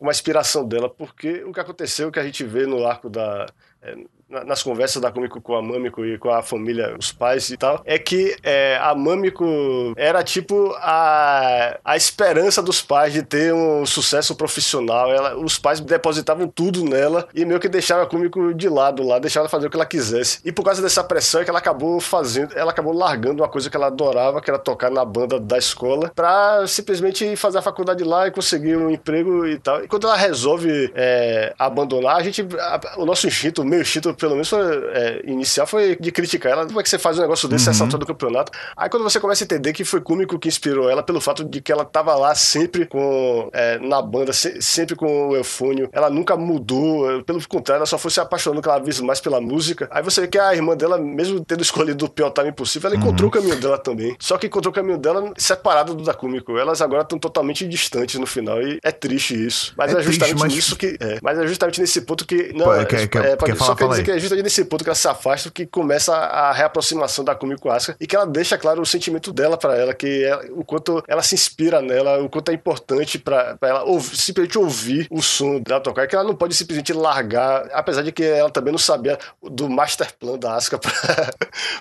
uma inspiração dela, porque o que aconteceu que a gente vê no arco da é, nas conversas da Kumiko com a Mamiko e com a família, os pais e tal, é que é, a Mamiko era tipo a, a esperança dos pais de ter um sucesso profissional. Ela, os pais depositavam tudo nela e meio que deixavam a Kumiko de lado lá, deixavam ela fazer o que ela quisesse. E por causa dessa pressão é que ela acabou fazendo, ela acabou largando uma coisa que ela adorava, que era tocar na banda da escola, pra simplesmente fazer a faculdade lá e conseguir um emprego e tal. E quando ela resolve é, abandonar, a gente, a, o nosso instinto, o meu instinto pelo menos foi, é, inicial foi de criticar ela. Como é que você faz um negócio desse uhum. essa altura do campeonato? Aí quando você começa a entender que foi Kumiko que inspirou ela pelo fato de que ela tava lá sempre com é, na banda, se, sempre com o Eufônio, ela nunca mudou, pelo contrário, ela só foi se apaixonando cada vez mais pela música. Aí você vê que a irmã dela, mesmo tendo escolhido o pior time possível, ela uhum. encontrou o caminho dela também. Só que encontrou o caminho dela separado do da Kumiko. Elas agora estão totalmente distantes no final e é triste isso. Mas é, é justamente triste, mas... nisso que. É, mas é justamente nesse ponto que. Não, Pô, é, quer, quer, é, pode, quer só quer dizer que é justamente nesse ponto que ela se afasta que começa a reaproximação da Kumiko Asuka e que ela deixa claro o sentimento dela para ela, que é o quanto ela se inspira nela, o quanto é importante para ela ouvir, simplesmente ouvir o som dela tocar, que ela não pode simplesmente largar, apesar de que ela também não sabia do master plan da Asuka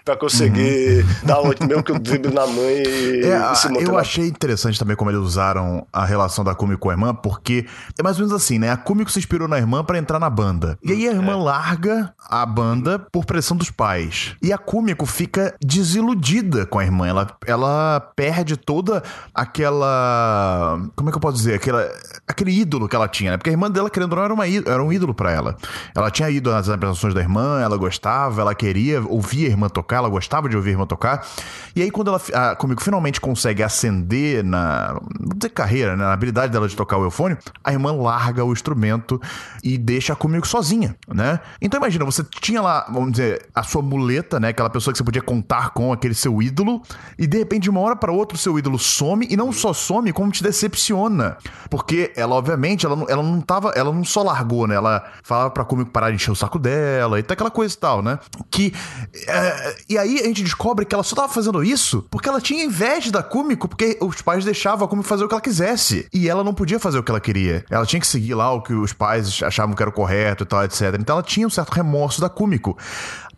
para <laughs> conseguir uhum. dar o, mesmo que o drible na mãe e, é, e se Eu achei interessante também como eles usaram a relação da Kumiko com a irmã, porque é mais ou menos assim, né? A Kumiko se inspirou na irmã para entrar na banda. E aí a irmã é. larga a banda por pressão dos pais. E a Kumiko fica desiludida com a irmã. Ela, ela perde toda aquela. Como é que eu posso dizer? Aquela, aquele ídolo que ela tinha, né? Porque a irmã dela, querendo ou não, era, uma, era um ídolo para ela. Ela tinha ido nas apresentações da irmã, ela gostava, ela queria ouvir a irmã tocar, ela gostava de ouvir a irmã tocar. E aí, quando ela, a Kumiko finalmente consegue ascender na. Não dizer carreira, né? Na habilidade dela de tocar o eufone, a irmã larga o instrumento e deixa Kumiko sozinha, né? Então imagina, você tinha lá, vamos dizer, a sua muleta, né? Aquela pessoa que você podia contar com, aquele seu ídolo, e de repente, de uma hora para outra, o seu ídolo some, e não só some, como te decepciona. Porque ela, obviamente, ela, ela não tava, ela não só largou, né? Ela falava pra Kumiko parar de encher o saco dela, e tá aquela coisa e tal, né? Que. É, e aí a gente descobre que ela só tava fazendo isso porque ela tinha inveja da Kumiko, porque os pais deixavam a Kumiko fazer o que ela quisesse. E ela não podia fazer o que ela queria. Ela tinha que seguir lá o que os pais achavam que era o correto e tal, etc. Então ela tinha um certo remorso da Kumiko.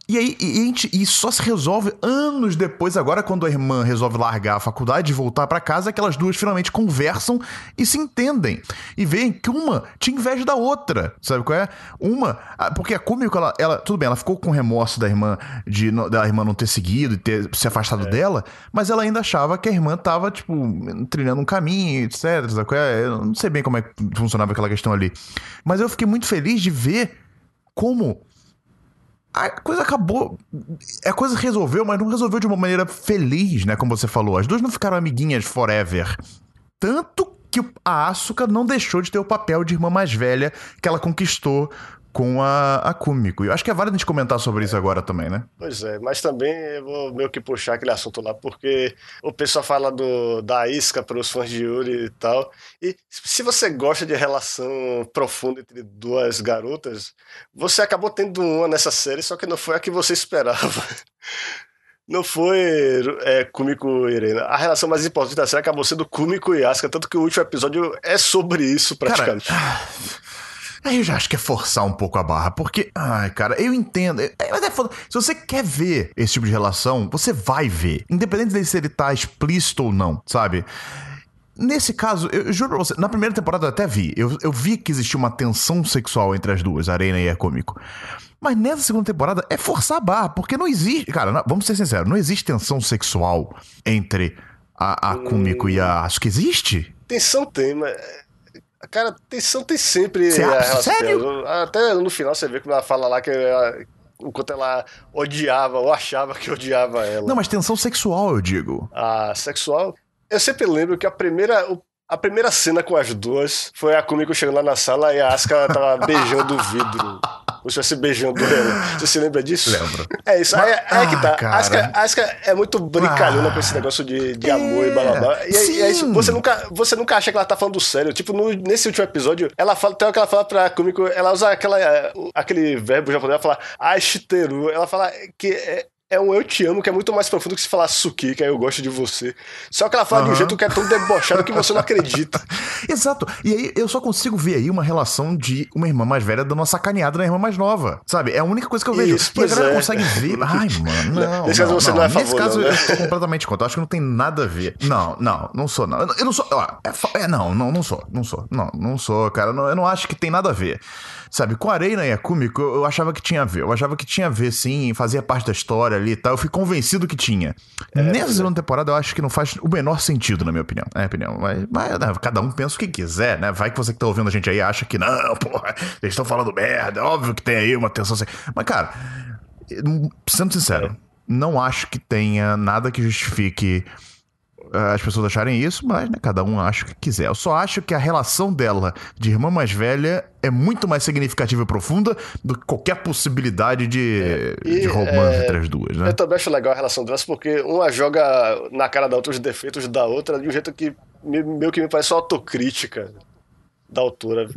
E aí, e, gente, e só se resolve anos depois, agora, quando a irmã resolve largar a faculdade e voltar para casa, aquelas duas finalmente conversam e se entendem. E veem que uma tinha inveja da outra. Sabe qual é? Uma. Porque a Kumiko, ela, ela. Tudo bem, ela ficou com remorso da irmã de da irmã não ter seguido e ter se afastado é. dela, mas ela ainda achava que a irmã tava, tipo, trilhando um caminho, etc. Sabe qual é? Eu não sei bem como é que funcionava aquela questão ali. Mas eu fiquei muito feliz de ver como a coisa acabou. A coisa resolveu, mas não resolveu de uma maneira feliz, né? Como você falou. As duas não ficaram amiguinhas forever. Tanto que a Asuka não deixou de ter o papel de irmã mais velha que ela conquistou com a, a Kumiko. Eu acho que é válido a gente comentar sobre isso agora também, né? Pois é, mas também eu vou meio que puxar aquele assunto lá, porque o pessoal fala do, da isca para os fãs de Yuri e tal. E se você gosta de relação profunda entre duas garotas, você acabou tendo uma nessa série, só que não foi a que você <laughs> esperava. Não foi é, Kumiko e Irena. A relação mais importante da série acabou sendo Kumiko e Asuka, tanto que o último episódio é sobre isso, praticamente. Cara, <sighs> Aí eu já acho que é forçar um pouco a barra, porque, ai, cara, eu entendo. É, é, é foda. Se você quer ver esse tipo de relação, você vai ver. Independente de se ele tá explícito ou não, sabe? Nesse caso, eu, juro pra você, na primeira temporada eu até vi. Eu, eu vi que existia uma tensão sexual entre as duas, a Arena e a Cômico. Mas nessa segunda temporada é forçar a barra, porque não existe. Cara, não, vamos ser sinceros, não existe tensão sexual entre a, a hum. e a Asuka. Existe? Tensão tem, mas Cara, tensão tem sempre. Você acha? Sério? Até no final você vê como ela fala lá que ela, enquanto ela odiava ou achava que odiava ela. Não, mas tensão sexual, eu digo. Ah, sexual? Eu sempre lembro que a primeira, a primeira cena com as duas foi a Kumiko chegando lá na sala e a Asuka tava beijando o vidro. <laughs> Como se beijando. Você se lembra disso? Lembro. É isso. Aí, é, é que tá. Ah, Asuka, Asuka é muito brincalhona ah, com esse negócio de, de amor e blá blá blá. E, e é isso. Você nunca, você nunca acha que ela tá falando sério. Tipo, no, nesse último episódio, ela fala, tem uma que ela fala pra Kumiko, ela usa aquela, aquele verbo japonês, ela fala ashiteru. Ela fala que é, é um eu te amo que é muito mais profundo que se falar Suki, que é eu gosto de você. Só que ela fala uhum. de um jeito que é tão debochado que você não acredita. <laughs> Exato. E aí eu só consigo ver aí uma relação de uma irmã mais velha dando uma sacaneada na irmã mais nova. Sabe? É a única coisa que eu vejo. Isso, e a galera é. consegue ver. <laughs> Ai, mano, não. Nesse caso você não, não é favor, Nesse caso não, né? eu sou completamente contra. Eu acho que não tem nada a ver. Não, não, não sou, não. Eu não sou. Ó, é, é, não, não, não sou. Não sou. Não, não sou, cara. Não, eu não acho que tem nada a ver. Sabe, com a Arena e a Kumiko, eu achava que tinha a ver. Eu achava que tinha a ver, sim, fazia parte da história ali e tal. Eu fui convencido que tinha. É, Nessa é. segunda temporada, eu acho que não faz o menor sentido, na minha opinião. É minha opinião. Mas, mas né, cada um pensa o que quiser, né? Vai que você que tá ouvindo a gente aí acha que não, <laughs> porra, eles estão falando merda. É óbvio que tem aí uma tensão. Mas, cara, sendo sincero, é. não acho que tenha nada que justifique as pessoas acharem isso, mas né, cada um acha o que quiser. Eu só acho que a relação dela de irmã mais velha é muito mais significativa e profunda do que qualquer possibilidade de, é, e, de romance é, entre as duas, né? Eu também acho legal a relação delas, porque uma joga na cara da outra os defeitos da outra de um jeito que meio que me parece autocrítica da autora.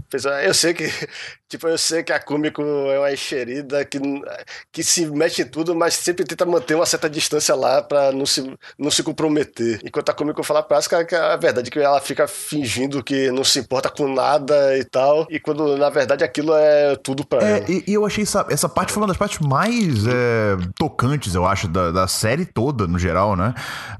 Eu sei que, <laughs> tipo, eu sei que a Kumiko é uma enxerida que, que se mete em tudo, mas sempre tenta manter uma certa distância lá para não se, não se comprometer. Enquanto a Kumiko fala pra Asuka que é a verdade que ela fica fingindo que não se importa com nada e tal, e quando na verdade aquilo é tudo pra é, ela. E, e, eu achei essa, essa parte foi uma das partes mais é, tocantes, eu acho, da, da série toda, no geral, né?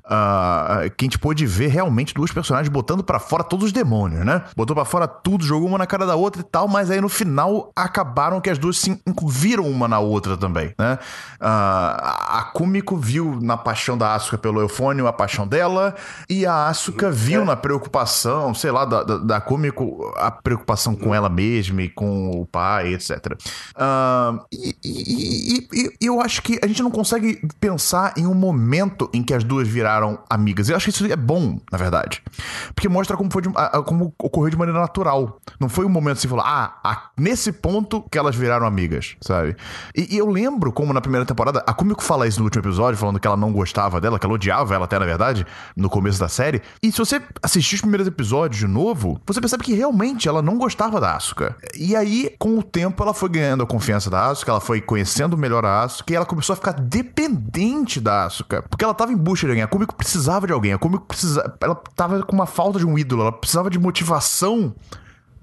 Uh, que a gente pôde ver realmente duas personagens botando para fora todos os demônios, né? Botou para fora tudo, jogou uma na cara da outra e tal, mas aí no final acabaram que as duas se viram uma na outra também, né? Uh, a Kumiko viu na paixão da Asuka pelo Eufônio a paixão dela, e a Asuka viu é. na preocupação, sei lá, da, da, da Kumiko a preocupação com ela mesma e com o pai, etc. Uh, e, e, e, e eu acho que a gente não consegue pensar em um momento em que as duas viraram amigas. Eu acho que isso é bom, na verdade. Porque mostra como, foi de, como ocorreu de maneira natural. Não foi um momento assim, falar, ah, a, nesse ponto que elas viraram amigas, sabe? E, e, eu lembro como na primeira temporada, a Kumiko fala isso no último episódio, falando que ela não gostava dela, que ela odiava ela até, na verdade, no começo da série. E se você assistir os primeiros episódios de novo, você percebe que realmente ela não gostava da Asuka. E aí, com o tempo, ela foi ganhando a confiança da Asuka, ela foi conhecendo melhor a Asuka e ela começou a ficar dependente da Asuka. Porque ela tava em busca de alguém. A Kumiko precisava de alguém. A Kumiko precisava. Ela tava com uma falta de um ídolo. Ela precisava de motivação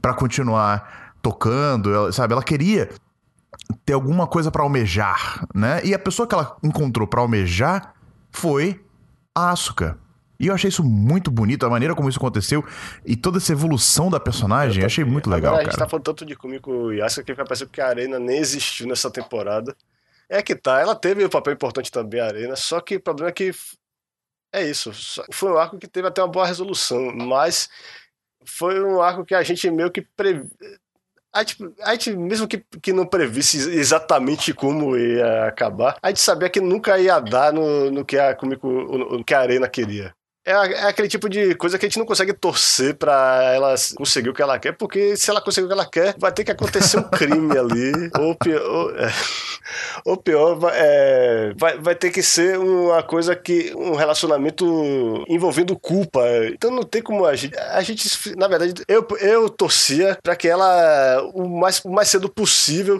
para continuar tocando, ela, sabe? Ela queria ter alguma coisa pra almejar, né? E a pessoa que ela encontrou pra almejar foi a Asuka. E eu achei isso muito bonito, a maneira como isso aconteceu e toda essa evolução da personagem, eu achei muito legal, Agora, a cara. gente tá falando tanto de Kumiko e Asuka que vai parecer que a Arena nem existiu nessa temporada. É que tá, ela teve um papel importante também, a Arena, só que o problema é que é isso. Foi um arco que teve até uma boa resolução, mas foi um arco que a gente meio que previ... A gente, a gente, mesmo que, que não previsse exatamente como ia acabar, a gente sabia que nunca ia dar no, no que a Kumiko, no, no que a Arena queria. É, é aquele tipo de coisa que a gente não consegue torcer pra ela conseguir o que ela quer, porque se ela conseguir o que ela quer, vai ter que acontecer um crime ali, <laughs> ou pior, ou, é, ou pior vai, é, vai, vai ter que ser uma coisa que. um relacionamento envolvendo culpa. Então não tem como a gente. A gente na verdade, eu, eu torcia pra que ela, o mais, o mais cedo possível,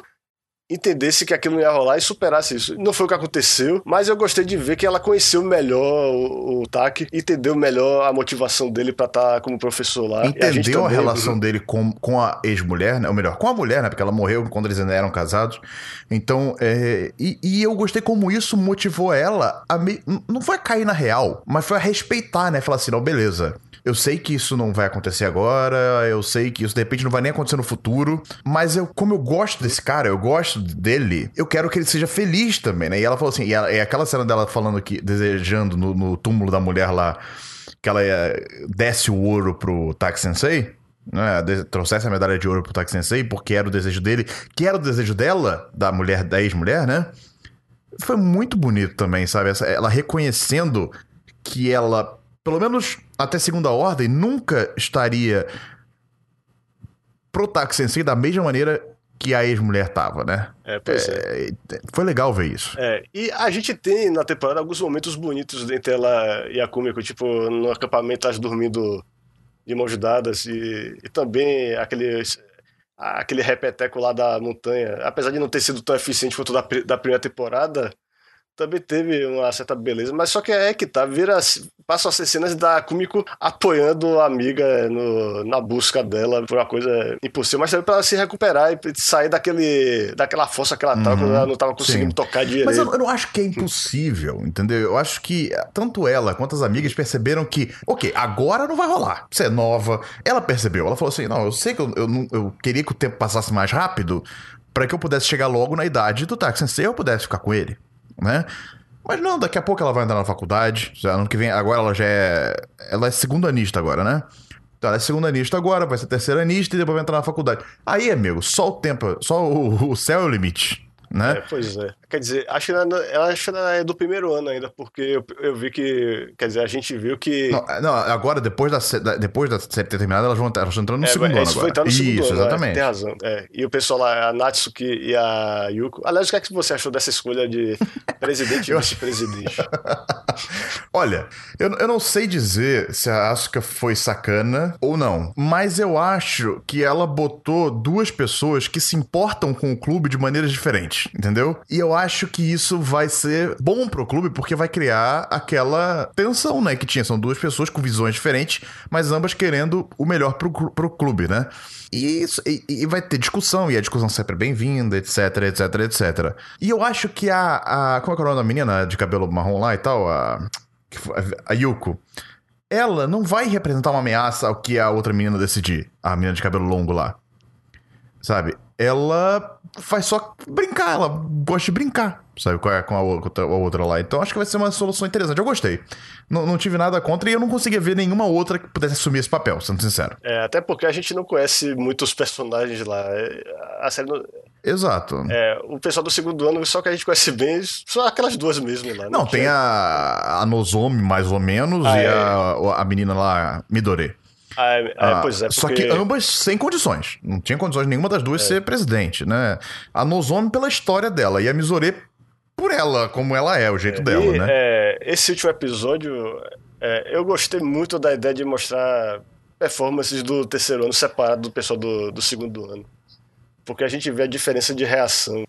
entendesse que aquilo não ia rolar e superasse isso. Não foi o que aconteceu, mas eu gostei de ver que ela conheceu melhor o, o Taki, entendeu melhor a motivação dele pra estar como professor lá. A Entendeu a, também- relação dele com, com a ex-mulher, né? Ou melhor, com a mulher, né? Porque ela morreu quando eles ainda eram casados. Então, é, e, e eu gostei como isso motivou ela a me, não foi a cair na real, mas foi a respeitar, né? Falar assim, não, beleza. Eu sei que isso não vai acontecer agora, eu sei que isso de repente não vai nem acontecer no futuro, mas eu, como eu gosto desse cara, eu gosto dele, eu quero que ele seja feliz também, né? E ela falou assim, e, ela- e aquela cena dela falando que, desejando no, no túmulo da mulher lá, que ela é, desce o ouro pro Tak Sensei, né, trouxesse a medalha de ouro pro Tak Sensei, porque era o desejo dele, que era o desejo dela, da mulher, da ex-mulher, né? Foi muito bonito também, sabe? Essa- ela reconhecendo que ela, pelo menos até segunda ordem, nunca estaria pro Tak Sensei da mesma maneira que a ex-mulher tava, né? É, pois é. É, foi legal ver isso. É, e a gente tem na temporada alguns momentos bonitos entre ela e a Kumiko, tipo, no acampamento elas dormindo de mãos dadas e, e também aquele, aquele repeteco lá da montanha, apesar de não ter sido tão eficiente quanto da, da primeira temporada, também teve uma certa beleza, mas só que é que tá, vira, passam a ser cenas da Kumiko apoiando a amiga no- na busca dela por uma coisa impossível, mas também pra ela se recuperar e sair daquele, daquela força que ela tava Uhum, quando ela não tava conseguindo sim. tocar direito. Mas eu, eu não acho que é impossível, entendeu? Eu acho que tanto ela quanto as amigas perceberam que, ok, agora não vai rolar. Você é nova. Ela percebeu, ela falou assim: não, eu sei que eu, eu, eu queria que o tempo passasse mais rápido pra que eu pudesse chegar logo na idade do Taxi Sensei e eu pudesse ficar com ele, né? Mas não, daqui a pouco ela vai entrar na faculdade. Já ano que vem, agora ela já é. Ela é segunda anista agora, né? Então ela é segunda anista agora, vai ser terceira anista e depois vai entrar na faculdade. Aí, amigo, só o tempo, só o, o céu é o limite, né? É, pois é. Quer dizer, acho que ela, ela, acho que ela é do primeiro ano ainda, porque eu, eu vi que. Quer dizer, a gente viu que. Não, não, agora, depois da, da- depois da série ter terminado, elas vão elas estão entrando no É, segundo ano isso agora. foi entrar no segundo Isso, ano, né? exatamente. Tem razão. É, E o pessoal lá, a Natsuki e a Yuko. Aliás, o que é que você achou dessa escolha de <laughs> presidente e vice-presidente? <laughs> Olha, eu, eu não sei dizer se a Asuka foi sacana ou não, mas eu acho que ela botou duas pessoas que se importam com o clube de maneiras diferentes, entendeu? E eu acho que isso vai ser bom pro clube porque vai criar aquela tensão, né, que tinha. São duas pessoas com visões diferentes, mas ambas querendo o melhor pro, pro clube, né? E, isso, e, e vai ter discussão, e a discussão sempre é bem-vinda, etc, etc, etc. E eu acho que a, a. Como é que é o nome da menina de cabelo marrom lá e tal? A, a Yuko. Ela não vai representar uma ameaça ao que a outra menina decidir. A menina de cabelo longo lá. Sabe? Ela vai só brincar, ela gosta de brincar, sabe? Com a, com a outra, a outra lá. Então acho que vai ser uma solução interessante. Eu gostei. Não, não tive nada contra e eu não conseguia ver nenhuma outra que pudesse assumir esse papel, sendo sincero. É, até porque a gente não conhece muitos personagens lá. É, A série não- Exato. é, o pessoal do segundo ano, só que a gente conhece bem, só aquelas duas mesmo lá. Não, tem tinha- a, a Nozomi, mais ou menos, Ah, e é. a, a menina lá, Midore. Ah, é, é, Ah, pois é, porque... Só que ambas sem condições. Não tinha condições nenhuma das É. duas ser presidente, né? A Nozomi pela história dela e a Mizore por ela, como ela é, o jeito dela, E, né? é, esse último episódio, é, eu gostei muito da ideia de mostrar performances do terceiro ano separado do pessoal do, do segundo ano. Porque a gente vê a diferença de reação.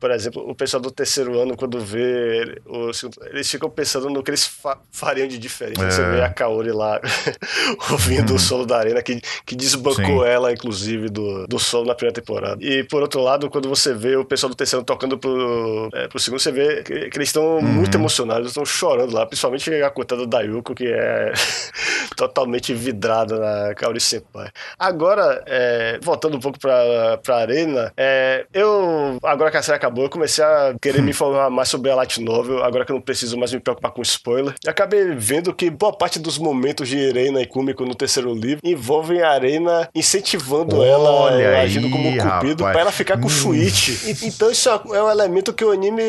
Por exemplo, o pessoal do terceiro ano, quando vê o segundo, eles ficam pensando no que eles fa fariam de diferente. É. Você vê a Kaori lá <laughs> ouvindo hum. o solo da arena, que, que desbancou Sim. ela, inclusive, do, do solo na primeira temporada. E por outro lado, quando você vê o pessoal do terceiro tocando pro, é, pro segundo, você vê que, que eles estão uhum. muito emocionados, estão chorando lá, principalmente a coitada da Yuko, que é <laughs> totalmente vidrada na Kaori Senpai. Agora, é, voltando um pouco pra, pra arena, é, eu, agora que a série acabou, eu comecei a querer me informar mais sobre a Light Novel, agora que eu não preciso mais me preocupar com spoiler. E acabei vendo que boa parte dos momentos de Irena e Kumiko no terceiro livro envolvem a Arena incentivando Olha ela, aí, agindo como um cupido, pra ela ficar com o hum. Shuichi. então isso é um elemento que o anime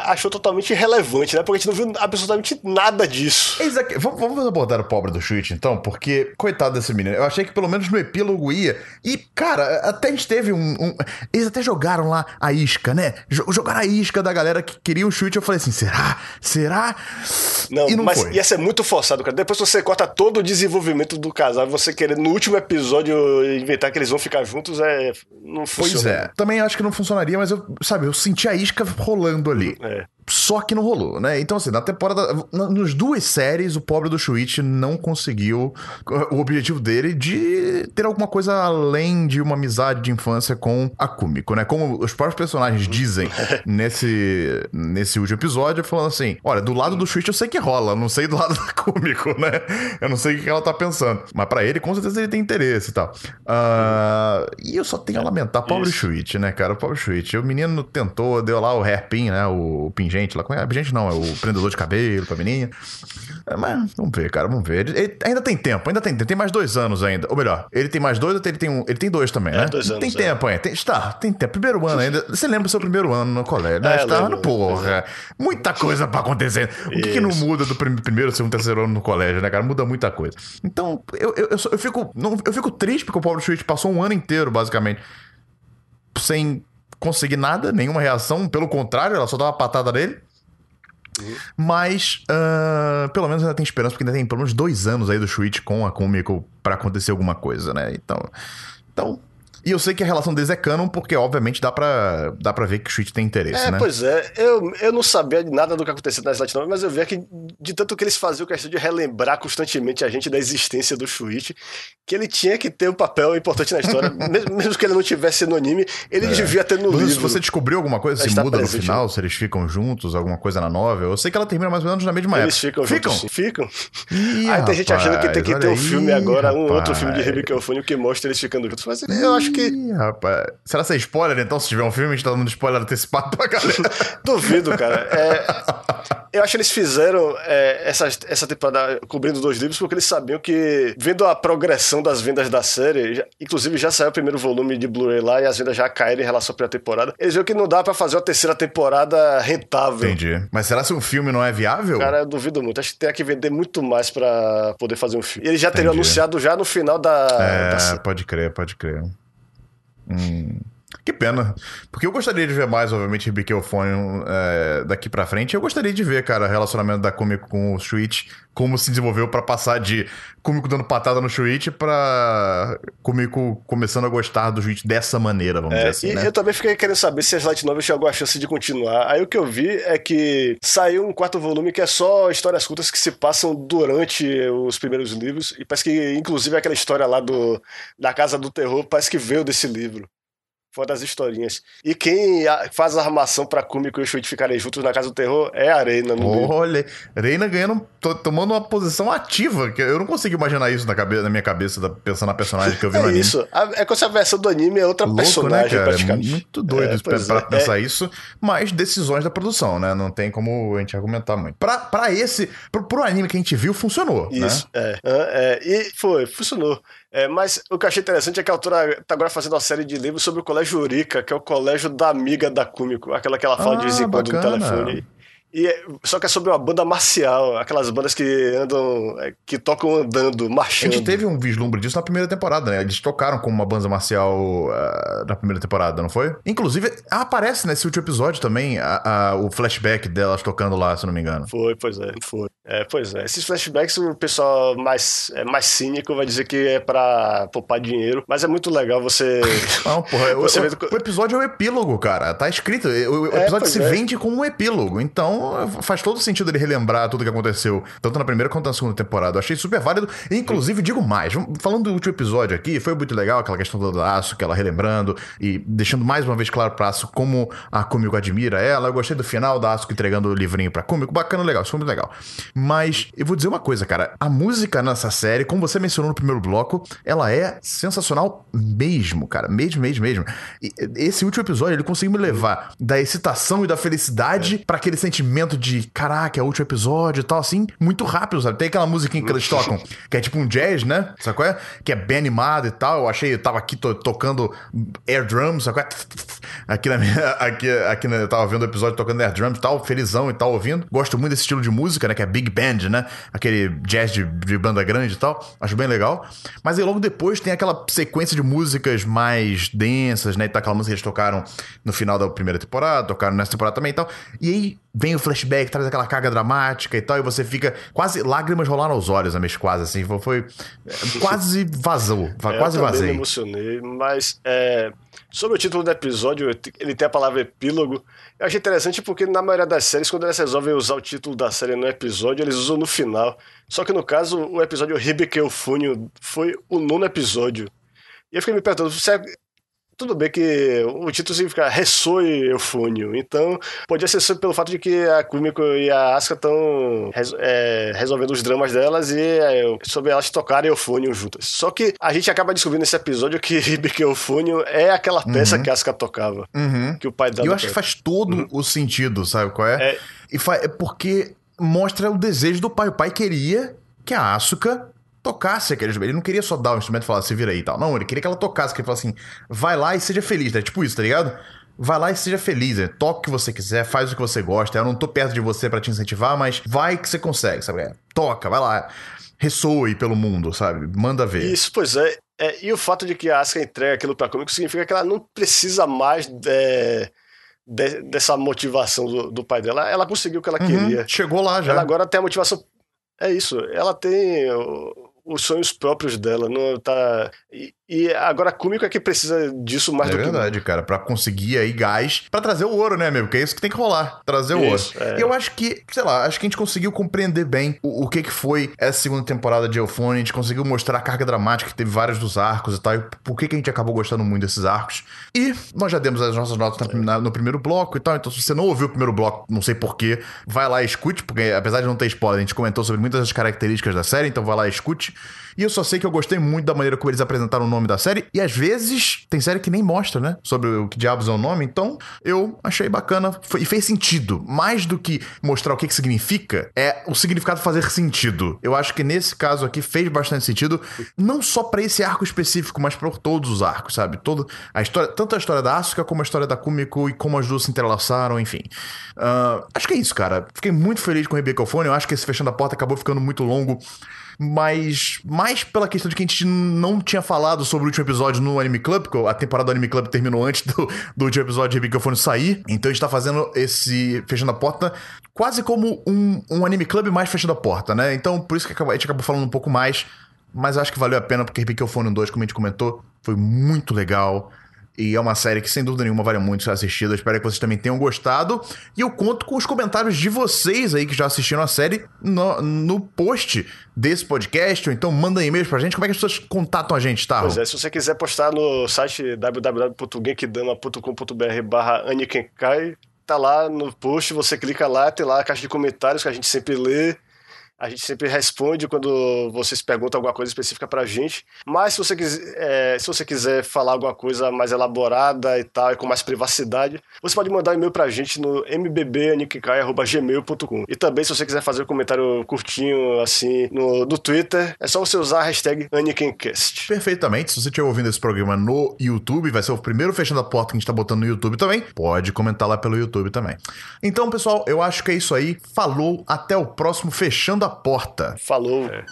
achou totalmente irrelevante, né? Porque a gente não viu absolutamente nada disso. Vamos abordar o pobre do Shuichi, então, porque, coitado desse menino, eu achei que pelo menos no epílogo ia. E, cara, até a gente teve um. um... Eles até jogaram lá a isca, né? Jogaram a isca da galera que queria o Shuichi. Eu falei assim, será? Será? Não, não mas foi. ia ser muito forçado, cara. Depois você corta todo o desenvolvimento do casal, você querer no último episódio inventar que eles vão ficar juntos, é. Não funciona. Pois é. Também acho que não funcionaria, mas eu, sabe, eu senti a isca rolando ali. É. Só que não rolou, né? Então, assim, na temporada. Nas duas séries, o pobre do Shuichi não conseguiu o objetivo dele de ter alguma coisa além de uma amizade de infância com a Kumiko, né? Como os próprios personagens dizem <laughs> nesse, nesse último episódio, falando assim: olha, do lado do Shuichi eu sei que rola, não sei do lado da Kumiko, né? Eu não sei o que ela tá pensando. Mas para ele, com certeza, ele tem interesse e tal. Uh, e eu só tenho a lamentar, pobre. Shuichi, né, cara? O pobre Shuichi. O menino tentou, deu lá o hairpin, né? O pingente gente lá. É gente não, é o prendedor de cabelo pra menina. É, mas vamos ver, cara, vamos ver. Ele, ele, ainda tem tempo, ainda tem tempo. Tem mais dois anos ainda. Ou melhor, ele tem mais dois ou ele tem um. Ele tem dois também, é, né? Dois anos, tem é. tempo ainda. Tem, está, tem tempo. Primeiro ano ainda. Você lembra do seu primeiro ano no colégio, né? É, está no porra. Muita coisa pra acontecer. O que, que, não muda do primeiro, segundo, terceiro ano no colégio, né, cara? Muda muita coisa. Então, eu, eu, eu, eu fico, não, eu fico triste porque o Paulo Schmidt passou um ano inteiro, basicamente, sem conseguir nada, nenhuma reação. Pelo contrário, ela só dava uma patada nele. Uhum. Mas, uh, pelo menos ainda tem esperança, porque ainda tem pelo menos dois anos aí do Switch com a Kumiko para acontecer alguma coisa, né? Então, então e eu sei que a relação deles é canon, porque obviamente dá pra, dá pra ver que o Switch tem interesse, é, né? Pois é, eu, eu não sabia de nada do que acontecia na Slate mas eu via que de tanto que eles faziam questão de relembrar constantemente a gente da existência do Switch, que ele tinha que ter um papel importante na história, <laughs> mesmo, mesmo, que ele não tivesse no anime, ele é. devia ter no mas livro. Você descobriu alguma coisa, se muda no final, né? se eles ficam juntos, alguma coisa na novel? Eu sei que ela termina mais ou menos na mesma eles época. Eles ficam, juntos, ficam. Ih, aí rapaz, tem gente achando que tem que ter um filme agora, um outro filme de Rebicofone que mostra eles ficando juntos, mas eu acho que... Ih, rapaz. Será que é spoiler, então? Se tiver um filme, a gente tá dando spoiler antecipado pra galera. <laughs> Duvido, cara. É, eu acho que eles fizeram é, essa, essa temporada cobrindo dois livros porque eles sabiam que, vendo a progressão das vendas da série, já, inclusive já saiu o primeiro volume de Blu-ray lá e as vendas já caíram em relação à primeira temporada, eles viram que não dá pra fazer uma terceira temporada rentável. Entendi. Mas será que um filme não é viável? Cara, eu duvido muito. Acho que tem que vender muito mais pra poder fazer um filme. Eles já teriam anunciado já no final da. É, da... pode crer, pode crer. Hum. Que pena. Porque eu gostaria de ver mais, obviamente, Ribiqueofone é, daqui pra frente. Eu gostaria de ver, cara, o relacionamento da Kumiko com o Switch, como se desenvolveu para passar de Kumiko dando patada no Switch pra Kumiko começando a gostar do Switch dessa maneira, vamos é, dizer assim. E né? eu também fiquei querendo saber se as Light Novels tinham alguma chance de continuar. Aí o que eu vi é que saiu um quarto volume que é só histórias curtas que se passam durante os primeiros livros. E parece que, inclusive, aquela história lá do, da Casa do Terror parece que veio desse livro. Foi das historinhas. E quem faz a armação pra Kumiko e o Shuichi ficarem juntos na Casa do Terror é a Reina. Olha, Reina ganhando, tomando uma posição ativa. que Eu não consigo imaginar isso na, cabeça, na minha cabeça, pensando na personagem que eu vi é no anime. Isso. É que essa versão do anime é outra Louco, né, personagem, né, praticamente. É muito doido é, pra, pra é. pensar isso. Mas decisões da produção, né? Não tem como a gente argumentar muito. Pra, pra esse, pro, pro anime que a gente viu, funcionou. Isso, né? é. é. E foi, funcionou. É, mas o que eu achei interessante é que a autora está agora fazendo uma série de livros sobre o Colégio Urica, que é o colégio da amiga da Kumiko, aquela que ela fala ah, de vez em ah, quando no telefone. E é, só que é sobre uma banda marcial, aquelas bandas que andam, é, que tocam andando, marchando. A gente teve um vislumbre disso na primeira temporada, né? Eles tocaram como uma banda marcial uh, na primeira temporada, não foi? Inclusive, aparece nesse último episódio também a, a, o flashback delas tocando lá, se não me engano. Foi, pois é, foi. É, pois é. Esses flashbacks, o pessoal mais, é, mais cínico vai dizer que é pra poupar dinheiro, mas é muito legal você. <laughs> Não, porra, você o, vê... o, episódio é o epílogo, cara. Tá escrito. O, o é, episódio se é. vende como um epílogo. Então faz todo sentido ele relembrar tudo que aconteceu, tanto na primeira quanto na segunda temporada. Eu achei super válido. Inclusive, digo mais, falando do último episódio aqui, foi muito legal aquela questão do Aço, que ela relembrando e deixando mais uma vez claro pra Aço como a Kumiko admira ela. Eu gostei do final da Aço entregando o livrinho pra Kumiko. Bacana, legal. Isso foi muito legal. Mas eu vou dizer uma coisa, cara. A música nessa série, como você mencionou no primeiro bloco, ela é sensacional mesmo, cara. Mesmo, mesmo, mesmo. E esse último episódio, ele conseguiu me levar da excitação e da felicidade é. para aquele sentimento de caraca, é o último episódio e tal, assim, muito rápido, sabe? Tem aquela musiquinha que eles tocam, que é tipo um jazz, né? Sabe qual é? Que é bem animado e tal. Eu achei, eu tava aqui to tocando air drums, sabe qual é? Aqui na minha. <laughs> Aqui, aqui na, eu tava vendo o episódio tocando air drums e tal, felizão e tal, ouvindo. Gosto muito desse estilo de música, né? Que é big band, né? Aquele jazz de, de banda grande e tal. Acho bem legal. Mas aí logo depois tem aquela sequência de músicas mais densas, né? E tá aquela música que eles tocaram no final da primeira temporada, tocaram nessa temporada também e tal. E aí vem o flashback, traz aquela carga dramática e tal, e você fica quase lágrimas rolaram aos olhos, a mesma quase assim, foi, quase vazou, é, quase eu vazei. Eu me emocionei, mas é, sobre o título do episódio, ele tem a palavra epílogo. Eu achei interessante porque na maioria das séries, quando eles resolvem usar o título da série no episódio, eles usam no final. Só que no caso, o episódio Ribeque Funio foi o nono episódio. E eu fiquei me perguntando, tudo bem que o título significa ressoe Eufônio, então podia ser só pelo fato de que a Kumiko e a Asuka estão é, resolvendo os dramas delas e é, sobre elas tocarem Eufônio juntas. Só que a gente acaba descobrindo nesse episódio que <laughs> Hibiki Eufônio é aquela peça uhum. que a Asuka tocava, uhum. que o pai dela. E eu acho que faz todo uhum. o sentido, sabe qual é? é... E é porque mostra o desejo do pai. O pai queria que a Asuka tocasse aquele instrumento. Ele não queria só dar o instrumento e falar, se vira aí e tal. Não, ele queria que ela tocasse, que ele falasse assim, vai lá e seja feliz, né? Tipo isso, tá ligado? Vai lá e seja feliz, né? toque o que você quiser, faz o que você gosta. Eu não tô perto de você para te incentivar, mas vai que você consegue, sabe? É, toca, vai lá. Ressoe pelo mundo, sabe? Manda ver. Isso, pois é. é e o fato de que a Asuka entrega aquilo pra Comic significa que ela não precisa mais é, de, dessa motivação do, do, pai dela. Ela conseguiu o que ela uhum, queria. Chegou lá já. Ela agora tem a motivação. É isso. Ela tem os sonhos próprios dela, não tá. E agora Kumiko é que precisa disso mais é do verdade, que. É verdade, cara. Pra conseguir aí gás para trazer o ouro, né, meu? Porque é isso que tem que rolar. Trazer isso, o ouro. É. Eu acho que, sei lá, acho que a gente conseguiu compreender bem o, o que que foi essa segunda temporada de Eufone. A gente conseguiu mostrar a carga dramática que teve vários dos arcos e tal. E por que, que a gente acabou gostando muito desses arcos. E nós já demos as nossas notas na, na, no primeiro bloco e tal. Então, se você não ouviu o primeiro bloco, não sei porquê, vai lá e escute, porque apesar de não ter spoiler, a gente comentou sobre muitas das características da série, então vai lá e escute. E eu só sei que eu gostei muito da maneira como eles apresentaram o nome da série. E às vezes tem série que nem mostra, né? Sobre o que diabos é o nome. Então eu achei bacana e fez sentido. Mais do que mostrar o que, que significa, é o significado fazer sentido. Eu acho que nesse caso aqui fez bastante sentido. Não só para esse arco específico, mas para todos os arcos, sabe? Todo, a história, tanto a história da Asuka como a história da Kumiko e como as duas se entrelaçaram, enfim. Uh, acho que é isso, cara. Fiquei muito feliz com o Rebecca Fone. Eu acho que esse Fechando a Porta acabou ficando muito longo mas mais pela questão de que a gente não tinha falado sobre o último episódio no Anime Club, porque a temporada do Anime Club terminou antes do, do último episódio de Microfone sair, então a gente tá fazendo esse Fechando a Porta quase como um, um Anime Club mais Fechando a Porta, né? Então por isso que a gente acabou falando um pouco mais, mas acho que valeu a pena, porque Microfone 2, como a gente comentou, foi muito legal. E é uma série que, sem dúvida nenhuma, vale muito ser assistida. Espero que vocês também tenham gostado. E eu conto com os comentários de vocês aí que já assistiram a série no, no post desse podcast. Ou então manda e-mails pra gente. Como é que as pessoas contatam a gente, tá? Pois é, se você quiser postar no site www.genkidama.com.br barra tá lá no post, você clica lá, tem lá a caixa de comentários que a gente sempre lê. A gente sempre responde quando vocês perguntam alguma coisa específica pra gente. Mas se você, quiser, é, se você quiser falar alguma coisa mais elaborada e tal, e com mais privacidade, você pode mandar um e-mail pra gente no mbbanikikai.gmail.com. E também, se você quiser fazer um comentário curtinho, assim, no, no Twitter, é só você usar a hashtag AnikenCast. Perfeitamente. Se você estiver ouvindo esse programa no YouTube, vai ser o primeiro fechando a porta que a gente tá botando no YouTube também. Pode comentar lá pelo YouTube também. Então, pessoal, eu acho que é isso aí. Falou, até o próximo Fechando a porta. Falou. É.